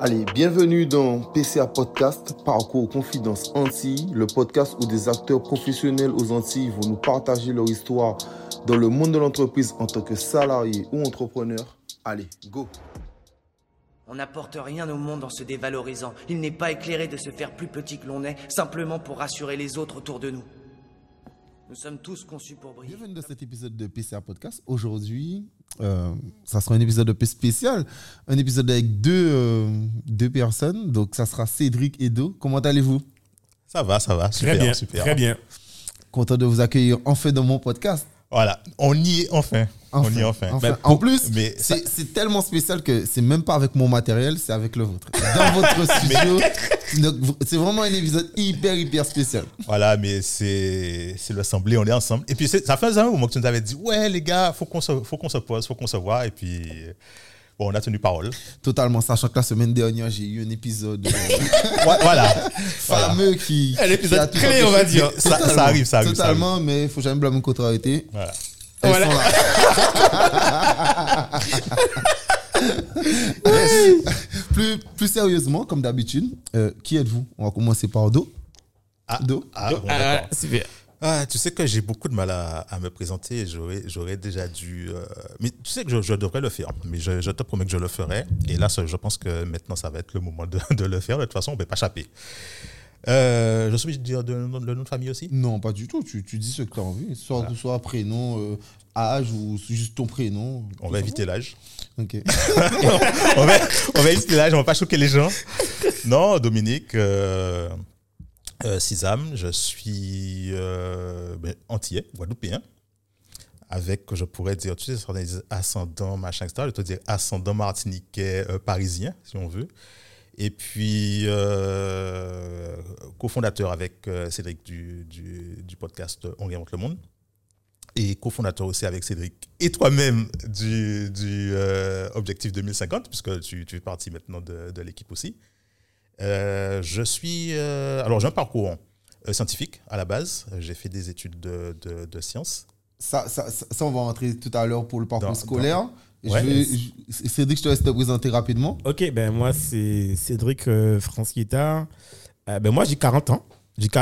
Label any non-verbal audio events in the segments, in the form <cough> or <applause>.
Allez, bienvenue dans PCA Podcast, Parcours Confidence Antilles, le podcast où des acteurs professionnels aux Antilles vont nous partager leur histoire dans le monde de l'entreprise en tant que salarié ou entrepreneur. Allez, go On n'apporte rien au monde en se dévalorisant. Il n'est pas éclairé de se faire plus petit que l'on est, simplement pour rassurer les autres autour de nous. Nous sommes tous conçus pour briller. Bienvenue dans cet épisode de PCA Podcast. Aujourd'hui, euh, ça sera un épisode un peu spécial. Un épisode avec deux, euh, deux personnes. Donc, ça sera Cédric et Do. Comment allez-vous? Ça va, ça va. Super, Très bien, super. très bien. Content de vous accueillir enfin dans mon podcast. Voilà, on y est enfin. On y est enfin. enfin. Ben, en plus, mais ça- c'est c'est tellement spécial que c'est même pas avec mon matériel, c'est avec le vôtre. Dans votre <laughs> studio. <laughs> Donc, c'est vraiment un épisode hyper, hyper spécial. voilà, mais c'est c'est l'assemblée, on est ensemble. Et puis ça fait un moment que tu nous avais dit, ouais les gars, faut qu'on se, faut qu'on se pose, faut qu'on se voit. Et puis bon, on a tenu parole. Totalement, sachant que la semaine dernière, j'ai eu un épisode euh, <laughs> voilà, fameux qui. Un épisode qui clé, on va dire. Ça- arrive, ça arrive, ça Totalement, mais il faut jamais blâmer contre arrêter. voilà. Elles Voilà. sont là. <laughs> plus, plus sérieusement, comme d'habitude, euh, qui êtes-vous? On va commencer par Do. Ah, Do. ah, bon, Ah, super. Ah, tu sais que j'ai beaucoup de mal à, à me présenter. J'aurais, j'aurais déjà dû. euh, mais tu sais que je, je devrais le faire. Mais je, je te promets que je le ferai. Et là, je pense que maintenant, ça va être le moment de, de le faire. De toute façon, on ne peut pas échapper. Euh, je suis obligé de dire le nom de notre famille aussi? Non, pas du tout. Tu, tu dis ce que tu as envie. Soit, soit prénom, euh, âge ou juste ton prénom. On va éviter l'âge. Ok. <laughs> on, va, on va éviter l'âge, on va pas choquer les gens. Non, Dominique, euh, euh, je suis euh, ben, antillais, guadeloupéen. Avec, je pourrais dire, tu sais, ascendant, machin, etc. Je te dire ascendant martiniquais euh, parisien, si on veut. Et puis, euh, cofondateur avec euh, Cédric du, du, podcast On réinvente le monde et cofondateur aussi avec Cédric et toi-même du, du euh, Objectif 2050, puisque tu, fais partie maintenant de l'équipe aussi. Euh, je suis. euh, alors, j'ai un parcours euh, scientifique à la base. J'ai fait des études de, de, de sciences. Ça, ça, ça, ça, on va rentrer tout à l'heure pour le parcours Dans- scolaire. Je Ouais. vais- je- Cédric, je te laisse te présenter rapidement. Ok, ben moi, c'est Cédric euh, France Guitare. Euh, ben moi, j'ai 40 ans.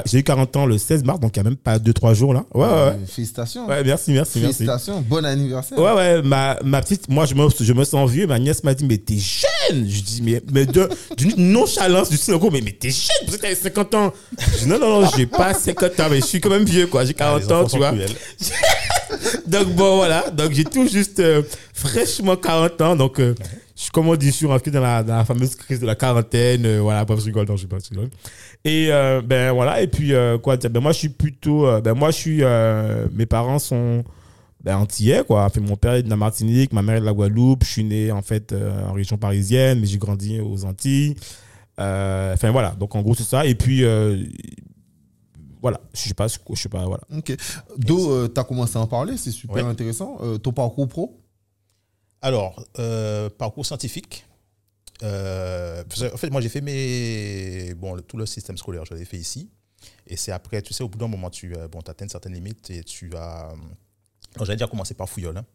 J'ai eu 40 ans le 16 mars, donc il n'y a même pas 2-3 jours là. Ouais, ouais, ouais. Euh, Félicitations. Ouais, merci, merci, merci. Félicitations. Bon anniversaire. Ouais, ouais, ma, ma petite, moi, je me, je me sens vieux. Ma nièce m'a dit, mais t'es jeune. Je dis, mais, mais de, d'une nonchalance du style, mais, mais t'es jeune, parce que t'as 50 ans. Je dis, non, non, non, j'ai pas 50 ans, mais je suis quand même vieux, quoi. J'ai Ah, 40 les ans, tu vois. <laughs> Donc bon voilà, donc j'ai tout juste euh, fraîchement 40 ans, donc euh, suis comme on dit, je suis rentré dans la, dans la fameuse crise de la quarantaine, euh, voilà, pas je rigole, non, je sais pas, rigole. Et euh, ben voilà, et puis euh, quoi ben moi je suis plutôt, euh, ben moi je suis, mes parents sont ben, antillais quoi, enfin, mon père est de la Martinique, ma mère est de la Guadeloupe, je suis né en fait en région parisienne, mais j'ai grandi aux Antilles. Enfin voilà, donc en gros c'est ça, et puis voilà, je sais pas, je sais pas, voilà. Ok. Do, tu as commencé à en parler, c'est super Ouais. intéressant. Ton parcours pro? Alors, euh, parcours scientifique. Euh, en fait, moi, j'ai fait mes. Bon, tout le système scolaire, je l'ai fait ici. Et c'est après, tu sais, au bout d'un moment, tu euh, bon, atteins une certaine limite et tu as. J'allais déjà commencer par Fouillol. hein,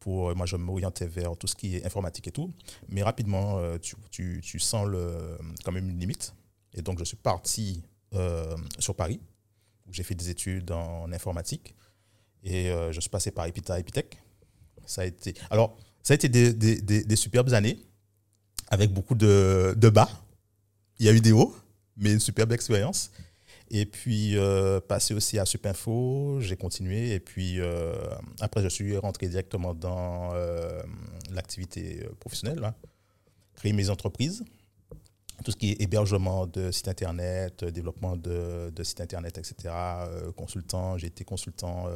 pour, moi, je m'orientais vers tout ce qui est informatique et tout. Mais rapidement, tu, tu, sens le, quand même une limite. Et donc, je suis parti sur Paris, où j'ai fait des études en informatique. Et je suis passé par Epita Epitech. Ça a été. Alors, ça a été des, superbes années, avec beaucoup de, bas. Il y a eu des hauts, mais une superbe expérience. Et puis, euh, passé aussi à Supinfo, j'ai continué. Et puis, euh, après, je suis rentré directement dans euh, l'activité professionnelle, là. créer mes entreprises. Tout ce qui est hébergement de sites internet, développement de, de sites internet, etc. Consultant, j'ai été consultant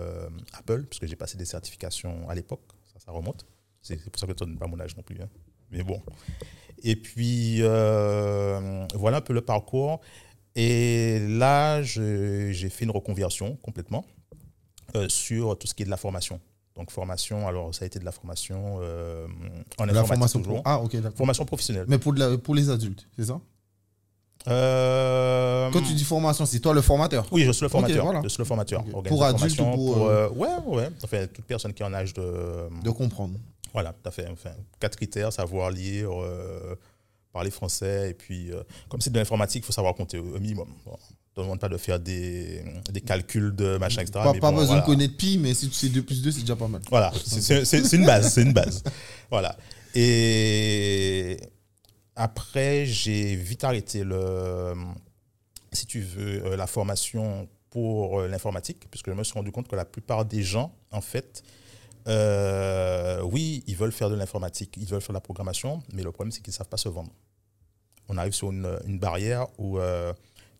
Apple, puisque j'ai passé des certifications à l'époque. Ça, ça remonte. C'est pour ça que tu ne donnes pas mon âge non plus. hein. Mais bon. Et puis, euh, voilà un peu le parcours. Et là, j'ai fait une reconversion complètement euh, sur tout ce qui est de la formation. Donc, formation, alors ça a été de la formation euh, en La formation toujours. pro. Ah, ok. Formation professionnelle. Mais pour, de la- pour les adultes, c'est ça? Euh, Quand tu dis formation, c'est toi le formateur? Oui, je suis le formateur. voilà. Je suis le formateur. Pour adultes ou pour, euh, Ouais, ouais. Enfin, toute personne qui est en âge de. de comprendre. Voilà, tout à fait. Enfin, quatre critères savoir lire, euh, parler français. Et puis, euh, comme c'est de l'informatique, il faut savoir compter au minimum. Bon, on ne demande pas de faire des, des calculs de machin, etc. Pas, mais pas bon, besoin voilà. de connaître pi, mais si tu sais 2 plus 2, c'est déjà pas mal. Voilà, c'est- une base, c'est une base. Voilà. Et après, j'ai vite arrêté le, si tu veux, euh, la formation pour l'informatique, puisque je me suis rendu compte que la plupart des gens, en fait, euh, oui, ils veulent faire de l'informatique, ils veulent faire de la programmation, mais le problème, c'est qu'ils ne savent pas se vendre. On arrive sur une, une barrière où euh,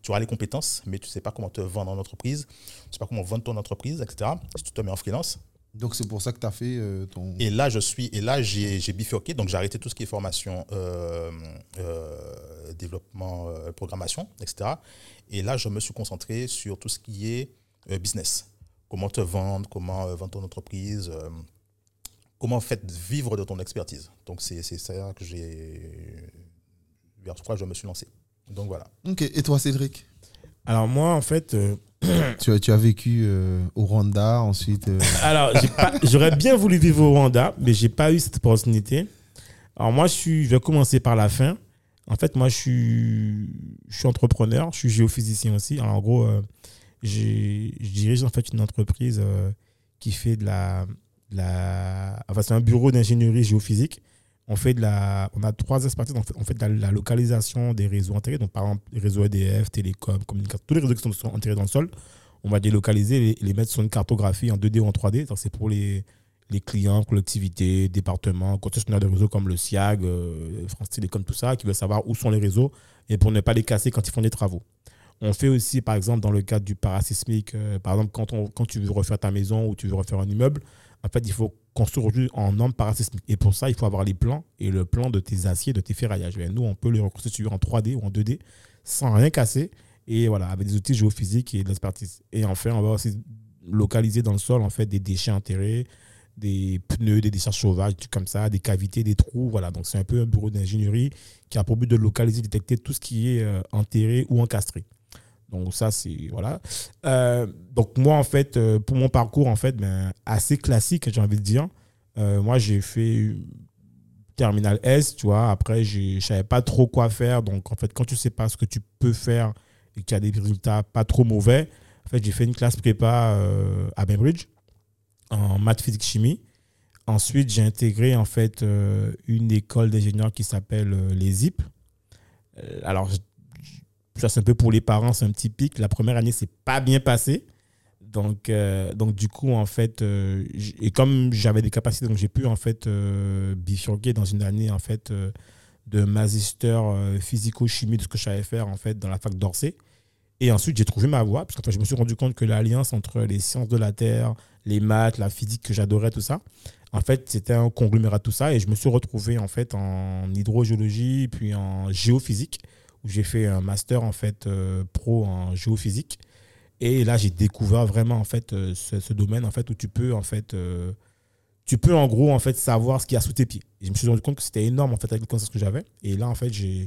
tu auras les compétences, mais tu ne sais pas comment te vendre en entreprise, tu ne sais pas comment vendre ton entreprise, etc. Si tu te mets en freelance, Donc c'est pour ça que tu as fait euh, ton. et là, je suis, et là, j'ai bifurqué, donc j'ai arrêté tout ce qui est formation, développement, programmation, etc. Et là, je me suis concentré sur tout ce qui est business. Comment te vendre, comment euh, vendre ton entreprise, euh, comment en fait vivre de ton expertise. Donc c'est c'est ça que j'ai, vers quoi je me suis lancé. Donc voilà. Ok, et toi Cédric? Alors moi, en fait, euh, <coughs> tu as, tu as vécu euh, au Rwanda, ensuite. euh, <laughs> alors j'aurais bien voulu vivre au Rwanda, mais j'ai pas eu cette opportunité. Alors moi, je, suis, je vais commencer par la fin. En fait, moi, je suis, je suis entrepreneur, je suis géophysicien aussi. Alors, en gros, je dirige en fait une entreprise euh, qui fait de la, enfin, c'est un bureau d'ingénierie géophysique. On fait de la, on a trois expertises. On fait, on fait de la, localisation des réseaux enterrés. Donc, par exemple, les réseaux EDF, télécom, communication, tous les réseaux qui sont, sont enterrés dans le sol. On va les localiser et les, les mettre sur une cartographie en 2D ou en 3D. Donc, c'est pour les, les clients, collectivités, départements, concessionnaires de réseaux comme le SIAG, euh, France Télécom, tout ça, qui veulent savoir où sont les réseaux et pour ne pas les casser quand ils font des travaux. On fait aussi, par exemple, dans le cadre du parasismique, euh, par exemple, quand, tu veux refaire ta maison ou tu veux refaire un immeuble, en fait, il faut construire en normes parasismiques. Et pour ça, il faut avoir les plans et le plan de tes aciers, de tes ferraillages. Nous, on peut les reconstituer en 3D ou en 2D sans rien casser. Et voilà, avec des outils géophysiques et de l'expertise. Et enfin, on va aussi localiser dans le sol, en fait, des déchets enterrés, des pneus, des décharges sauvages, des trucs comme ça, des cavités, des trous. Voilà, donc c'est un peu un bureau d'ingénierie qui a pour but de localiser, détecter tout ce qui est euh, enterré ou encastré. Donc ça, c'est... Voilà. Euh, donc moi, en fait, euh, pour mon parcours, en fait, ben, assez classique, j'ai envie de dire. Euh, moi, j'ai fait terminal S, tu vois. Après, je savais pas trop quoi faire. Donc, en fait, quand tu sais pas ce que tu peux faire et que tu as des résultats pas trop mauvais, en fait, j'ai fait une classe prépa à Bainbridge en maths, physique, chimie. Ensuite, j'ai intégré en fait une école d'ingénieurs qui s'appelle les ZIP. Alors, ça c'est un peu pour les parents, c'est un petit pic. La première année, c'est pas bien passé. Donc, euh, donc du coup, en fait, euh, et comme j'avais des capacités, donc j'ai pu en fait euh, bifurquer dans une année en fait de magister physico-chimie de ce que je savais faire en fait dans la fac d'Orsay. Et ensuite, j'ai trouvé ma voie, parce que je me suis rendu compte que l'alliance entre les sciences de la Terre, les maths, la physique que j'adorais, tout ça, en fait, c'était un conglomérat de tout ça. Et je me suis retrouvé en fait en hydrogéologie, puis en géophysique, j'ai fait un master en fait euh, pro en géophysique. Et là, j'ai découvert vraiment en fait euh, ce, domaine en fait où tu peux en fait euh, tu peux en gros en fait savoir ce qu'il y a sous tes pieds. Je me suis rendu compte que c'était énorme en fait avec les connaissances que j'avais. Et là en fait j'ai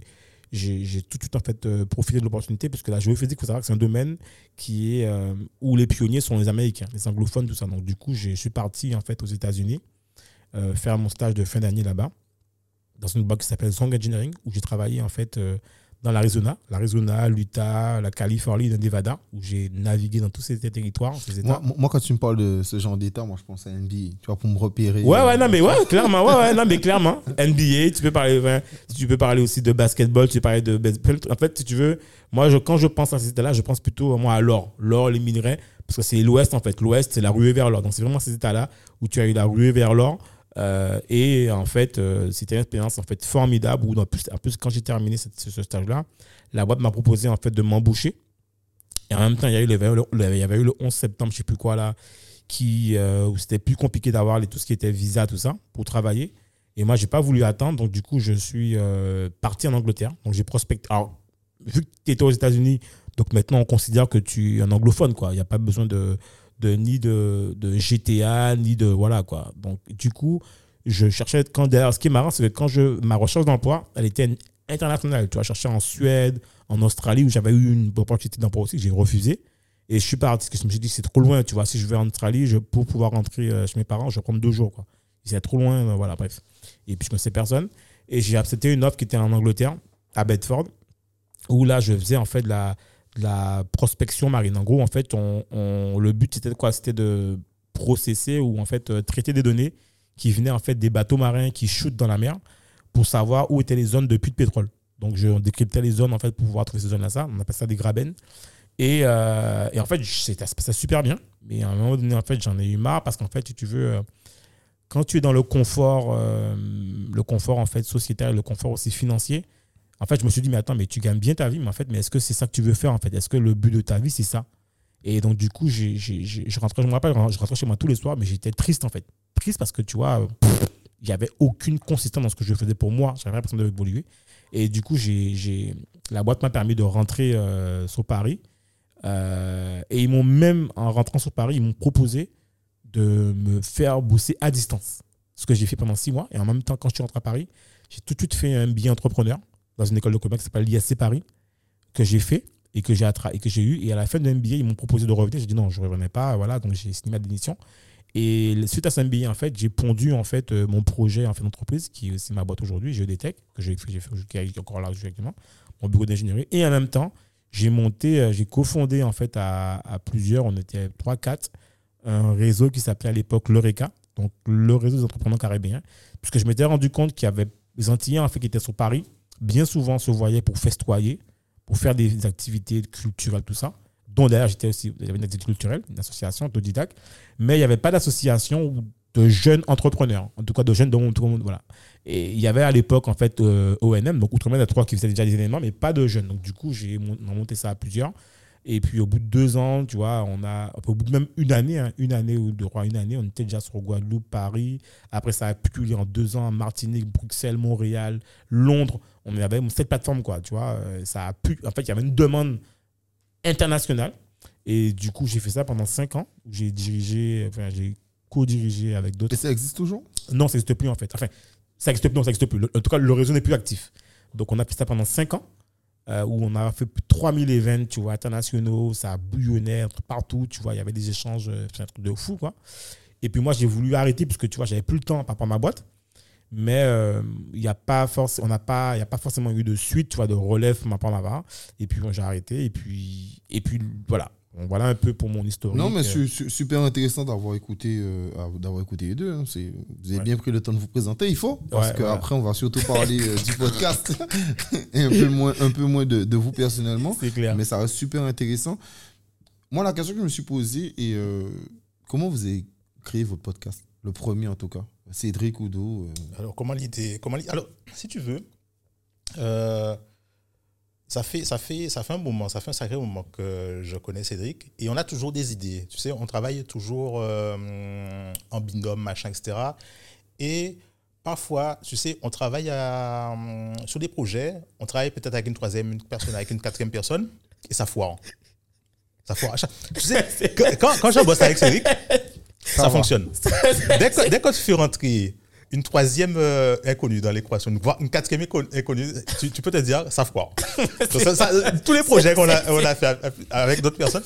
tout de suite en fait euh, profité de l'opportunité parce que la géophysique, faut savoir que c'est un domaine qui est euh, où les pionniers sont les Américains, les anglophones, tout ça. Donc du coup, je suis parti en fait aux États-Unis euh, faire mon stage de fin d'année là-bas dans une boîte qui s'appelle Song Engineering où j'ai travaillé en fait euh, dans l'Arizona, l'Arizona, l'Utah, la Californie, le Nevada, où j'ai navigué dans tous ces territoires, ces. Moi, moi, quand tu me parles de ce genre d'état, moi, je pense à NBA. Tu vois, pour me repérer. Ouais, ouais, non, mais ouais, clairement, ouais, ouais, non, mais clairement. <laughs> NBA, tu peux parler, tu peux parler aussi de basketball, tu peux parler de baseball. En fait, si tu veux, moi, je, quand je pense à ces états-là, je pense plutôt, moi, à l'or. L'or, les minerais, parce que c'est l'ouest, en fait. L'ouest, c'est la ruée vers l'or. Donc, c'est vraiment ces états-là où tu as eu la ruée vers l'or. Euh, et en fait, euh, c'était une expérience en fait formidable. Où, en, plus, quand j'ai terminé ce, stage-là, la boîte m'a proposé en fait de m'embaucher. Et en même temps, il y, avait eu le 11 septembre, je sais plus quoi là, qui, euh, où c'était plus compliqué d'avoir tout ce qui était visa, tout ça, pour travailler. Et moi, j'ai pas voulu attendre. Donc, du coup, je suis parti en Angleterre. Donc, j'ai prospecté. Alors, vu que tu étais aux États-Unis, donc maintenant, on considère que tu es un anglophone, quoi. Il n'y a pas besoin de, de ni de, de GTA, ni de. Voilà, quoi. Donc, du coup, je cherchais. Quand, d'ailleurs, ce qui est marrant, c'est que quand je, ma recherche d'emploi, elle était internationale. Tu vois, je cherchais en Suède, en Australie, où j'avais eu une opportunité d'emploi aussi, que j'ai refusé. Et je suis parti, parce que je me suis dit, c'est trop loin, tu vois. Si je vais en Australie, je, pour pouvoir rentrer euh, chez mes parents, je vais deux jours, quoi. C'est trop loin, euh, voilà, bref. Et puis, je ne connaissais personne. Et j'ai accepté une offre qui était en Angleterre, à Bedford, où là, je faisais en fait la, la prospection marine. En gros, en fait, on, le but c'était quoi? C'était de processer ou en fait euh, traiter des données qui venaient en fait des bateaux marins qui shootent dans la mer pour savoir où étaient les zones de puits de pétrole. Donc, je on décryptais les zones en fait pour pouvoir trouver ces zones-là. On appelle ça des graben. Et, euh, et en fait, ça se passait super bien. Mais à un moment donné, en fait, j'en ai eu marre parce qu'en fait, tu veux, euh, quand tu es dans le confort, euh, le confort en fait sociétal, le confort aussi financier, en fait, je me suis dit, mais attends, mais tu gagnes bien ta vie, mais en fait, mais est-ce que c'est ça que tu veux faire en fait? Est-ce que le but de ta vie, c'est ça? Et donc, du coup, je rentrais, je me rappelle, je rentrais chez moi tous les soirs, mais j'étais triste en fait. Triste parce que tu vois, il n'y avait aucune consistance dans ce que je faisais pour moi. J'avais l'impression d'évoluer. Et du coup, j'ai- la boîte m'a permis de rentrer euh, sur Paris. Euh, et ils m'ont même, en rentrant sur Paris, ils m'ont proposé de me faire bosser à distance. Ce que j'ai fait pendant six mois. Et en même temps, quand je suis rentré à Paris, j'ai tout de suite fait un billet entrepreneur dans une école de commerce qui s'appelle l'ISC Paris, que j'ai fait et que j'ai eu. Et à la fin de MBA, ils m'ont proposé de revenir. J'ai dit non, je ne revenais pas. Voilà, donc j'ai signé ma démission. Et suite à ce MBA, en fait, j'ai pondu en fait euh, mon projet en fait d'entreprise, qui est aussi ma boîte aujourd'hui, Geodetech, que j'ai fait, encore là actuellement, mon bureau d'ingénierie. Et en même temps, j'ai monté, euh, j'ai cofondé en fait à, à plusieurs, on était 3-4, un réseau qui s'appelait à l'époque l'Eureka, donc le réseau des entrepreneurs caribéens, puisque je m'étais rendu compte qu'il y avait des Antillais en fait qui étaient sur Paris, bien souvent se voyaient pour festoyer, pour faire des activités culturelles, tout ça. Dont d'ailleurs j'étais aussi, il y avait une activité culturelle, une association autodidacte, mais il n'y avait pas d'association de jeunes entrepreneurs, en tout cas de jeunes dont tout le monde, voilà. Et il y avait à l'époque en fait euh, ONM, donc Outre-mer, il trois qui faisaient déjà des événements, mais pas de jeunes. Donc du coup, j'ai monté ça à plusieurs. Et puis au bout de deux ans, tu vois, on a, au bout de même une année, hein, une année ou deux, une année, on était déjà sur Guadeloupe, Paris. Après, ça a pu en deux ans, Martinique, Bruxelles, Montréal, Londres. On avait cette plateforme, quoi, tu vois. euh, Ça a pu, en fait, il y avait une demande internationale. Et du coup, j'ai fait ça pendant cinq ans. J'ai dirigé, enfin, j'ai co-dirigé avec d'autres. Et ça existe toujours? Non, ça n'existe plus en fait. Enfin, ça n'existe plus, non, ça n'existe plus. En tout cas, le réseau n'est plus actif. Donc, on a fait ça pendant 5 ans, euh, où on a fait plus de 3000 événements, tu internationaux, ça bouillonnait partout, tu vois, il y avait des échanges, euh, c'est un truc de fou. Et puis moi, j'ai voulu arrêter, parce que, tu vois, j'avais plus le temps par rapport ma boîte. Mais euh, il n'y a pas il y a pas forcément eu de suite, tu vois, de relève par rapport à ma part. Et puis, j'ai arrêté. Et puis, et puis, voilà. Donc, voilà un peu pour mon historique. Non, mais Euh, su- su- super intéressant d'avoir écouté, euh, d'avoir écouté les deux. hein. C'est- Vous avez Ouais. bien pris le temps de vous présenter, il faut. Parce Ouais, qu'après, on va surtout parler euh, du podcast <laughs> et un peu moins, un peu moins de, de vous personnellement. C'est clair. Mais ça reste super intéressant. Moi, la question que je me suis posée est euh, comment vous avez créé votre podcast? Le premier, en tout cas. Cédric Oudou. euh, Alors, comment l'idée comment Alors, si tu veux, euh, ça, fait, ça, fait, ça fait un moment, ça fait un sacré moment que je connais Cédric. Et on a toujours des idées. Tu sais, on travaille toujours euh, en binôme, machin, etc. Et parfois, tu sais, on travaille à, euh, sur des projets, on travaille peut-être avec une troisième une personne, avec une quatrième personne, et ça foire. Ça foire. Tu sais, <laughs> quand, quand, je bosse avec Cédric, ça, fonctionne. <laughs> Dès que, dès que tu fais rentrer une troisième euh, inconnue dans l'équation, voire une quatrième inco- inconnue, tu, tu peux te dire, ça foire. <laughs> Ça- ça- tous les projets qu'on a, on a fait avec d'autres personnes,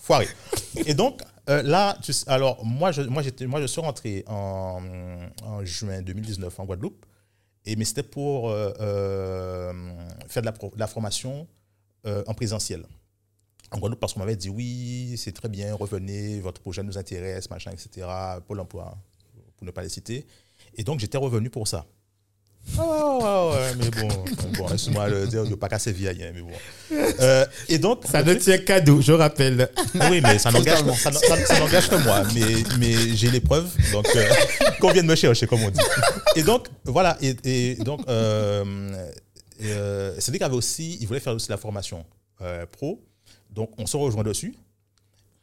foirés. Et donc, euh, là, tu alors moi je, moi, j'étais, moi, je suis rentré en, en juin 2019 en Guadeloupe, et, mais c'était pour euh, faire de la, pro- de la formation en présentiel. En Guadeloupe, parce qu'on m'avait dit oui, c'est très bien, revenez, votre projet nous intéresse, machin, etc. Pôle emploi, pour ne pas les citer. Et donc, j'étais revenu pour ça. Ah ouais, mais bon, bon laisse-moi le dire, je ne veux pas casser vieille, hein, mais bon. Euh, et donc, Ça ne tient qu'à dos, je rappelle. oui, mais ça n'engage ça, ça- ça n'engage que moi. Mais, mais j'ai les preuves, donc euh, <laughs> qu'on vienne me chercher, comme on dit. Et donc, voilà. Et, et donc, euh, euh, Cédric avait aussi, il voulait faire aussi la formation euh, pro. Donc, on se rejoint dessus.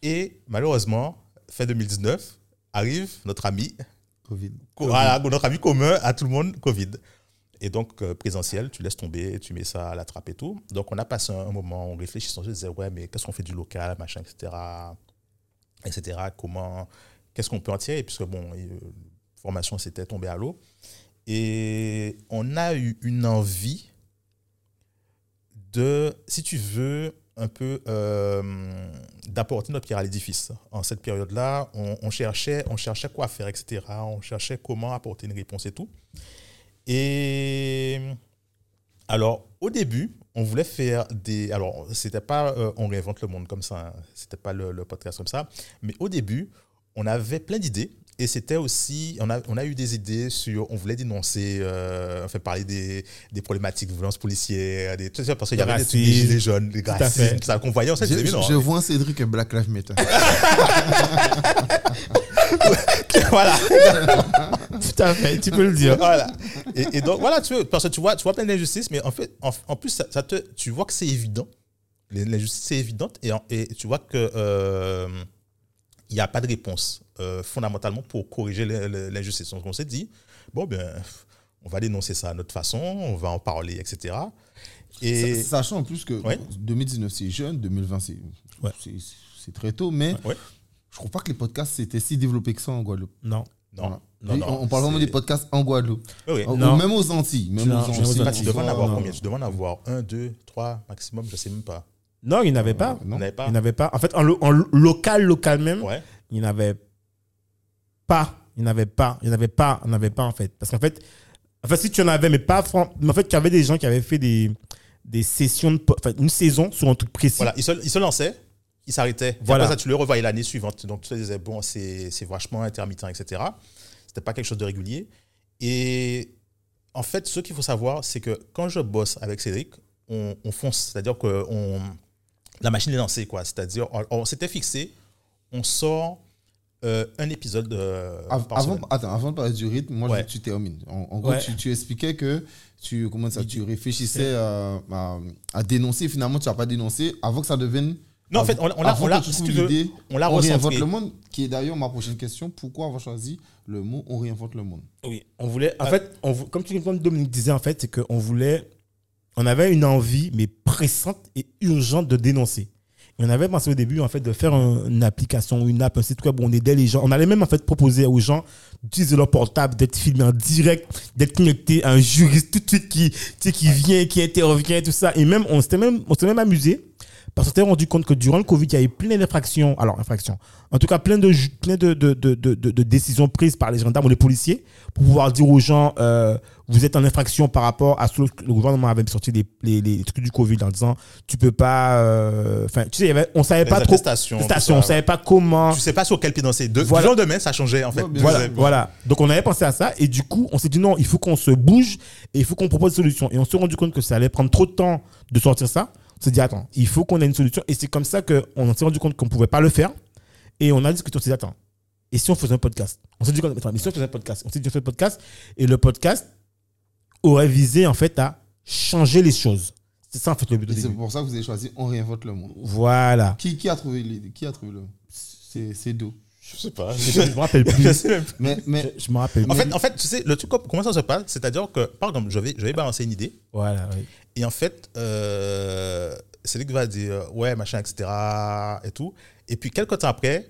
Et malheureusement, fin 2019, arrive notre ami, Covid. voilà, notre ami commun à tout le monde, Covid. Et donc, euh, présentiel, tu laisses tomber, tu mets ça à la trappe et tout. Donc, on a passé un, moment, on réfléchissait, on se disait, ouais, mais qu'est-ce qu'on fait du local, machin, etc. etc. Comment, qu'est-ce qu'on peut en tirer? Puisque, bon, euh, formation, c'était tombé à l'eau. Et on a eu une envie de, si tu veux, un peu euh, d'apporter notre pierre à l'édifice. En cette période-là, on, cherchait, on cherchait quoi faire, etc. On cherchait comment apporter une réponse et tout. Et alors, au début, on voulait faire des. Alors, c'était pas euh, on réinvente le monde comme ça, hein. c'était pas le podcast comme ça. Mais au début, on avait plein d'idées. Et c'était aussi, on a, on a eu des idées sur, on voulait dénoncer, euh, enfin parler des, des problématiques de violence policière, des, tout ça, parce qu'il y avait des, des racisme. gilets jaunes, des à fait. racismes, tout ça qu'on voyait, on s'est Je, non, je vois Cédric et Black Lives Matter. <laughs> voilà. <laughs> Tout à fait, tu peux le dire. voilà. Et, et donc, voilà, tu veux, parce que tu vois, tu vois plein d'injustices, mais en fait, en, en plus, ça, ça te, tu vois que c'est évident. L'injustice, c'est évidente, et, en- et tu vois que euh, il n'y a pas de réponse euh, fondamentalement pour corriger l'injustice. Donc, on s'est dit, bon, ben, on va dénoncer ça à notre façon, on va en parler, etc. Et. Sa- Sachant en plus que Ouais. 2019 c'est jeune, 2020 c'est Ouais. c'est- c'est très tôt, mais Ouais. je crois pas que les podcasts c'était si développés que ça en Guadeloupe. Non. Non, Voilà. non, on, parle vraiment des podcasts en Guadeloupe. Oui, oui. Ou Non. même aux Antilles. Même Non, aux Antilles. pas, tu devrais en avoir combien Tu devrais en avoir un, deux, trois maximum, je sais même pas. Non, il n'y en avait pas. Il pas n'y en avait pas. En fait, en, lo- en lo- local, local même, Ouais. il n'y en avait pas. Il n'y en avait pas. Il n'y en avait pas. Il n'y en avait pas, en fait. Parce qu'en fait, en fait, si tu en avais, mais pas. Mais en fait, il y avait des gens qui avaient fait des, des sessions, de, enfin, une saison sur un truc précis. Voilà, il se, il se lançait, il s'arrêtait. Puis Voilà. Après ça, tu le revoyais l'année suivante. Donc, tu te disais, bon, c'est c'est vachement intermittent, etc. C'était pas quelque chose de régulier. Et en fait, ce qu'il faut savoir, c'est que quand je bosse avec Cédric, on, on fonce. C'est-à-dire que on, la machine est lancée, quoi. C'est-à-dire, on, on s'était fixé, on sort euh, un épisode euh, Av- par avant, semaine. attends, avant de parler du rythme, moi je Ouais. que tu termines. En, en gros, Ouais. tu, tu expliquais que tu, comment ça, tu réfléchissais à, à- à dénoncer. Finalement, tu n'as pas dénoncé avant que ça devienne. Non, en fait, on, on l'a, on si veux, on l'a on réinvente le monde, qui est d'ailleurs ma prochaine question. Pourquoi avoir choisi le mot on réinvente le monde? Oui, on voulait. En fait, on, comme, tu, comme Dominique disait, en fait, c'est qu'on voulait. On avait une envie, mais pressante et urgente de dénoncer. On avait pensé au début, en fait, de faire un- une application, une app, un site web où on aidait les gens. On allait même, en fait, proposer aux gens d'utiliser leur portable, d'être filmé en direct, d'être connecté à un juriste tout de suite qui, tu sais, qui vient, qui intervient, tout ça. Et même, on s'était même, on s'était même amusé. Parce qu'on s'était rendu compte que durant le Covid, il y avait plein d'infractions. Alors, infractions. En tout cas, plein de, plein de, de, de, de, de- de décisions prises par les gendarmes ou les policiers pour pouvoir dire aux gens euh, vous êtes en infraction par rapport à ce que le gouvernement avait sorti les, les, les trucs du Covid en disant tu peux pas. euh, Enfin, tu sais, il y avait, on savait Les pas trop. ça, on savait pas comment. Tu sais pas sur quel pied danser. De, Voilà. Du lendemain, ça changeait, en fait. Ouais, Voilà, voilà. Donc on avait pensé à ça et du coup on s'est dit non, il faut qu'on se bouge et il faut qu'on propose des solutions. Et on s'est rendu compte que ça allait prendre trop de temps de sortir ça. On s'est dit attends, il faut qu'on ait une solution et c'est comme ça qu'on s'est rendu compte qu'on pouvait pas le faire et on a discuté. On s'est dit attends, et si on faisait un podcast? On s'est dit attends, mais si on faisait un podcast? On s'est dit on fait un podcast et le podcast aurait visé en fait à changer les choses. C'est ça en fait le but. Et c'est pour ça que vous avez choisi on réinvente le monde. Voilà. Qui, qui a trouvé l'idée? Qui a trouvé le C'est d'où? Je sais pas. Je me rappelle <laughs> plus. sais même pas. Mais, mais Je, me rappelle. En plus. fait, en fait, tu sais, le truc, comment ça se passe C'est-à-dire que, par exemple, je vais, je vais balancer une idée, voilà. Oui. et en fait, euh, c'est lui qui va dire, ouais, machin, etc., et tout. Et puis, quelques temps après,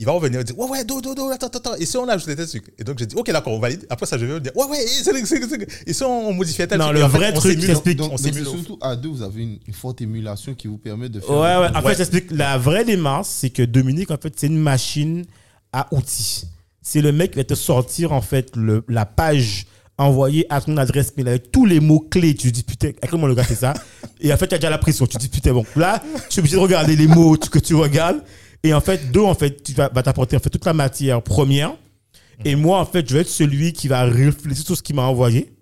il va revenir et dire, ouais, ouais, do, do, do, attends, attends, attends. Et si on ajoute des trucs Et donc, j'ai dit, ok, d'accord, on valide. Après ça, je vais dire, ouais, ouais, et, c'est- c'est- c'est- et si on modifiait tel Non, truc le en fait, vrai on truc, s'émule, j'explique. donc, on donc c'est surtout à deux, vous avez une, une forte émulation qui vous permet de faire. Ouais, ouais. En Ouais. fait, j'explique. La vraie démarche, c'est que Dominique, en fait, c'est une machine à outils. C'est le mec qui va te sortir, en fait, le, la page envoyée à ton adresse mail avec tous les mots-clés. Tu te dis, putain, comment le gars fait ça Et en fait, tu as déjà la pression. Tu dis, putain, bon, là, tu es obligé de regarder les mots que tu regardes. Et en fait, deux, en fait, tu vas, va t'apporter en fait, toute la matière première. Et moi, en fait, je vais être celui qui va réfléchir sur ce qu'il m'a envoyé.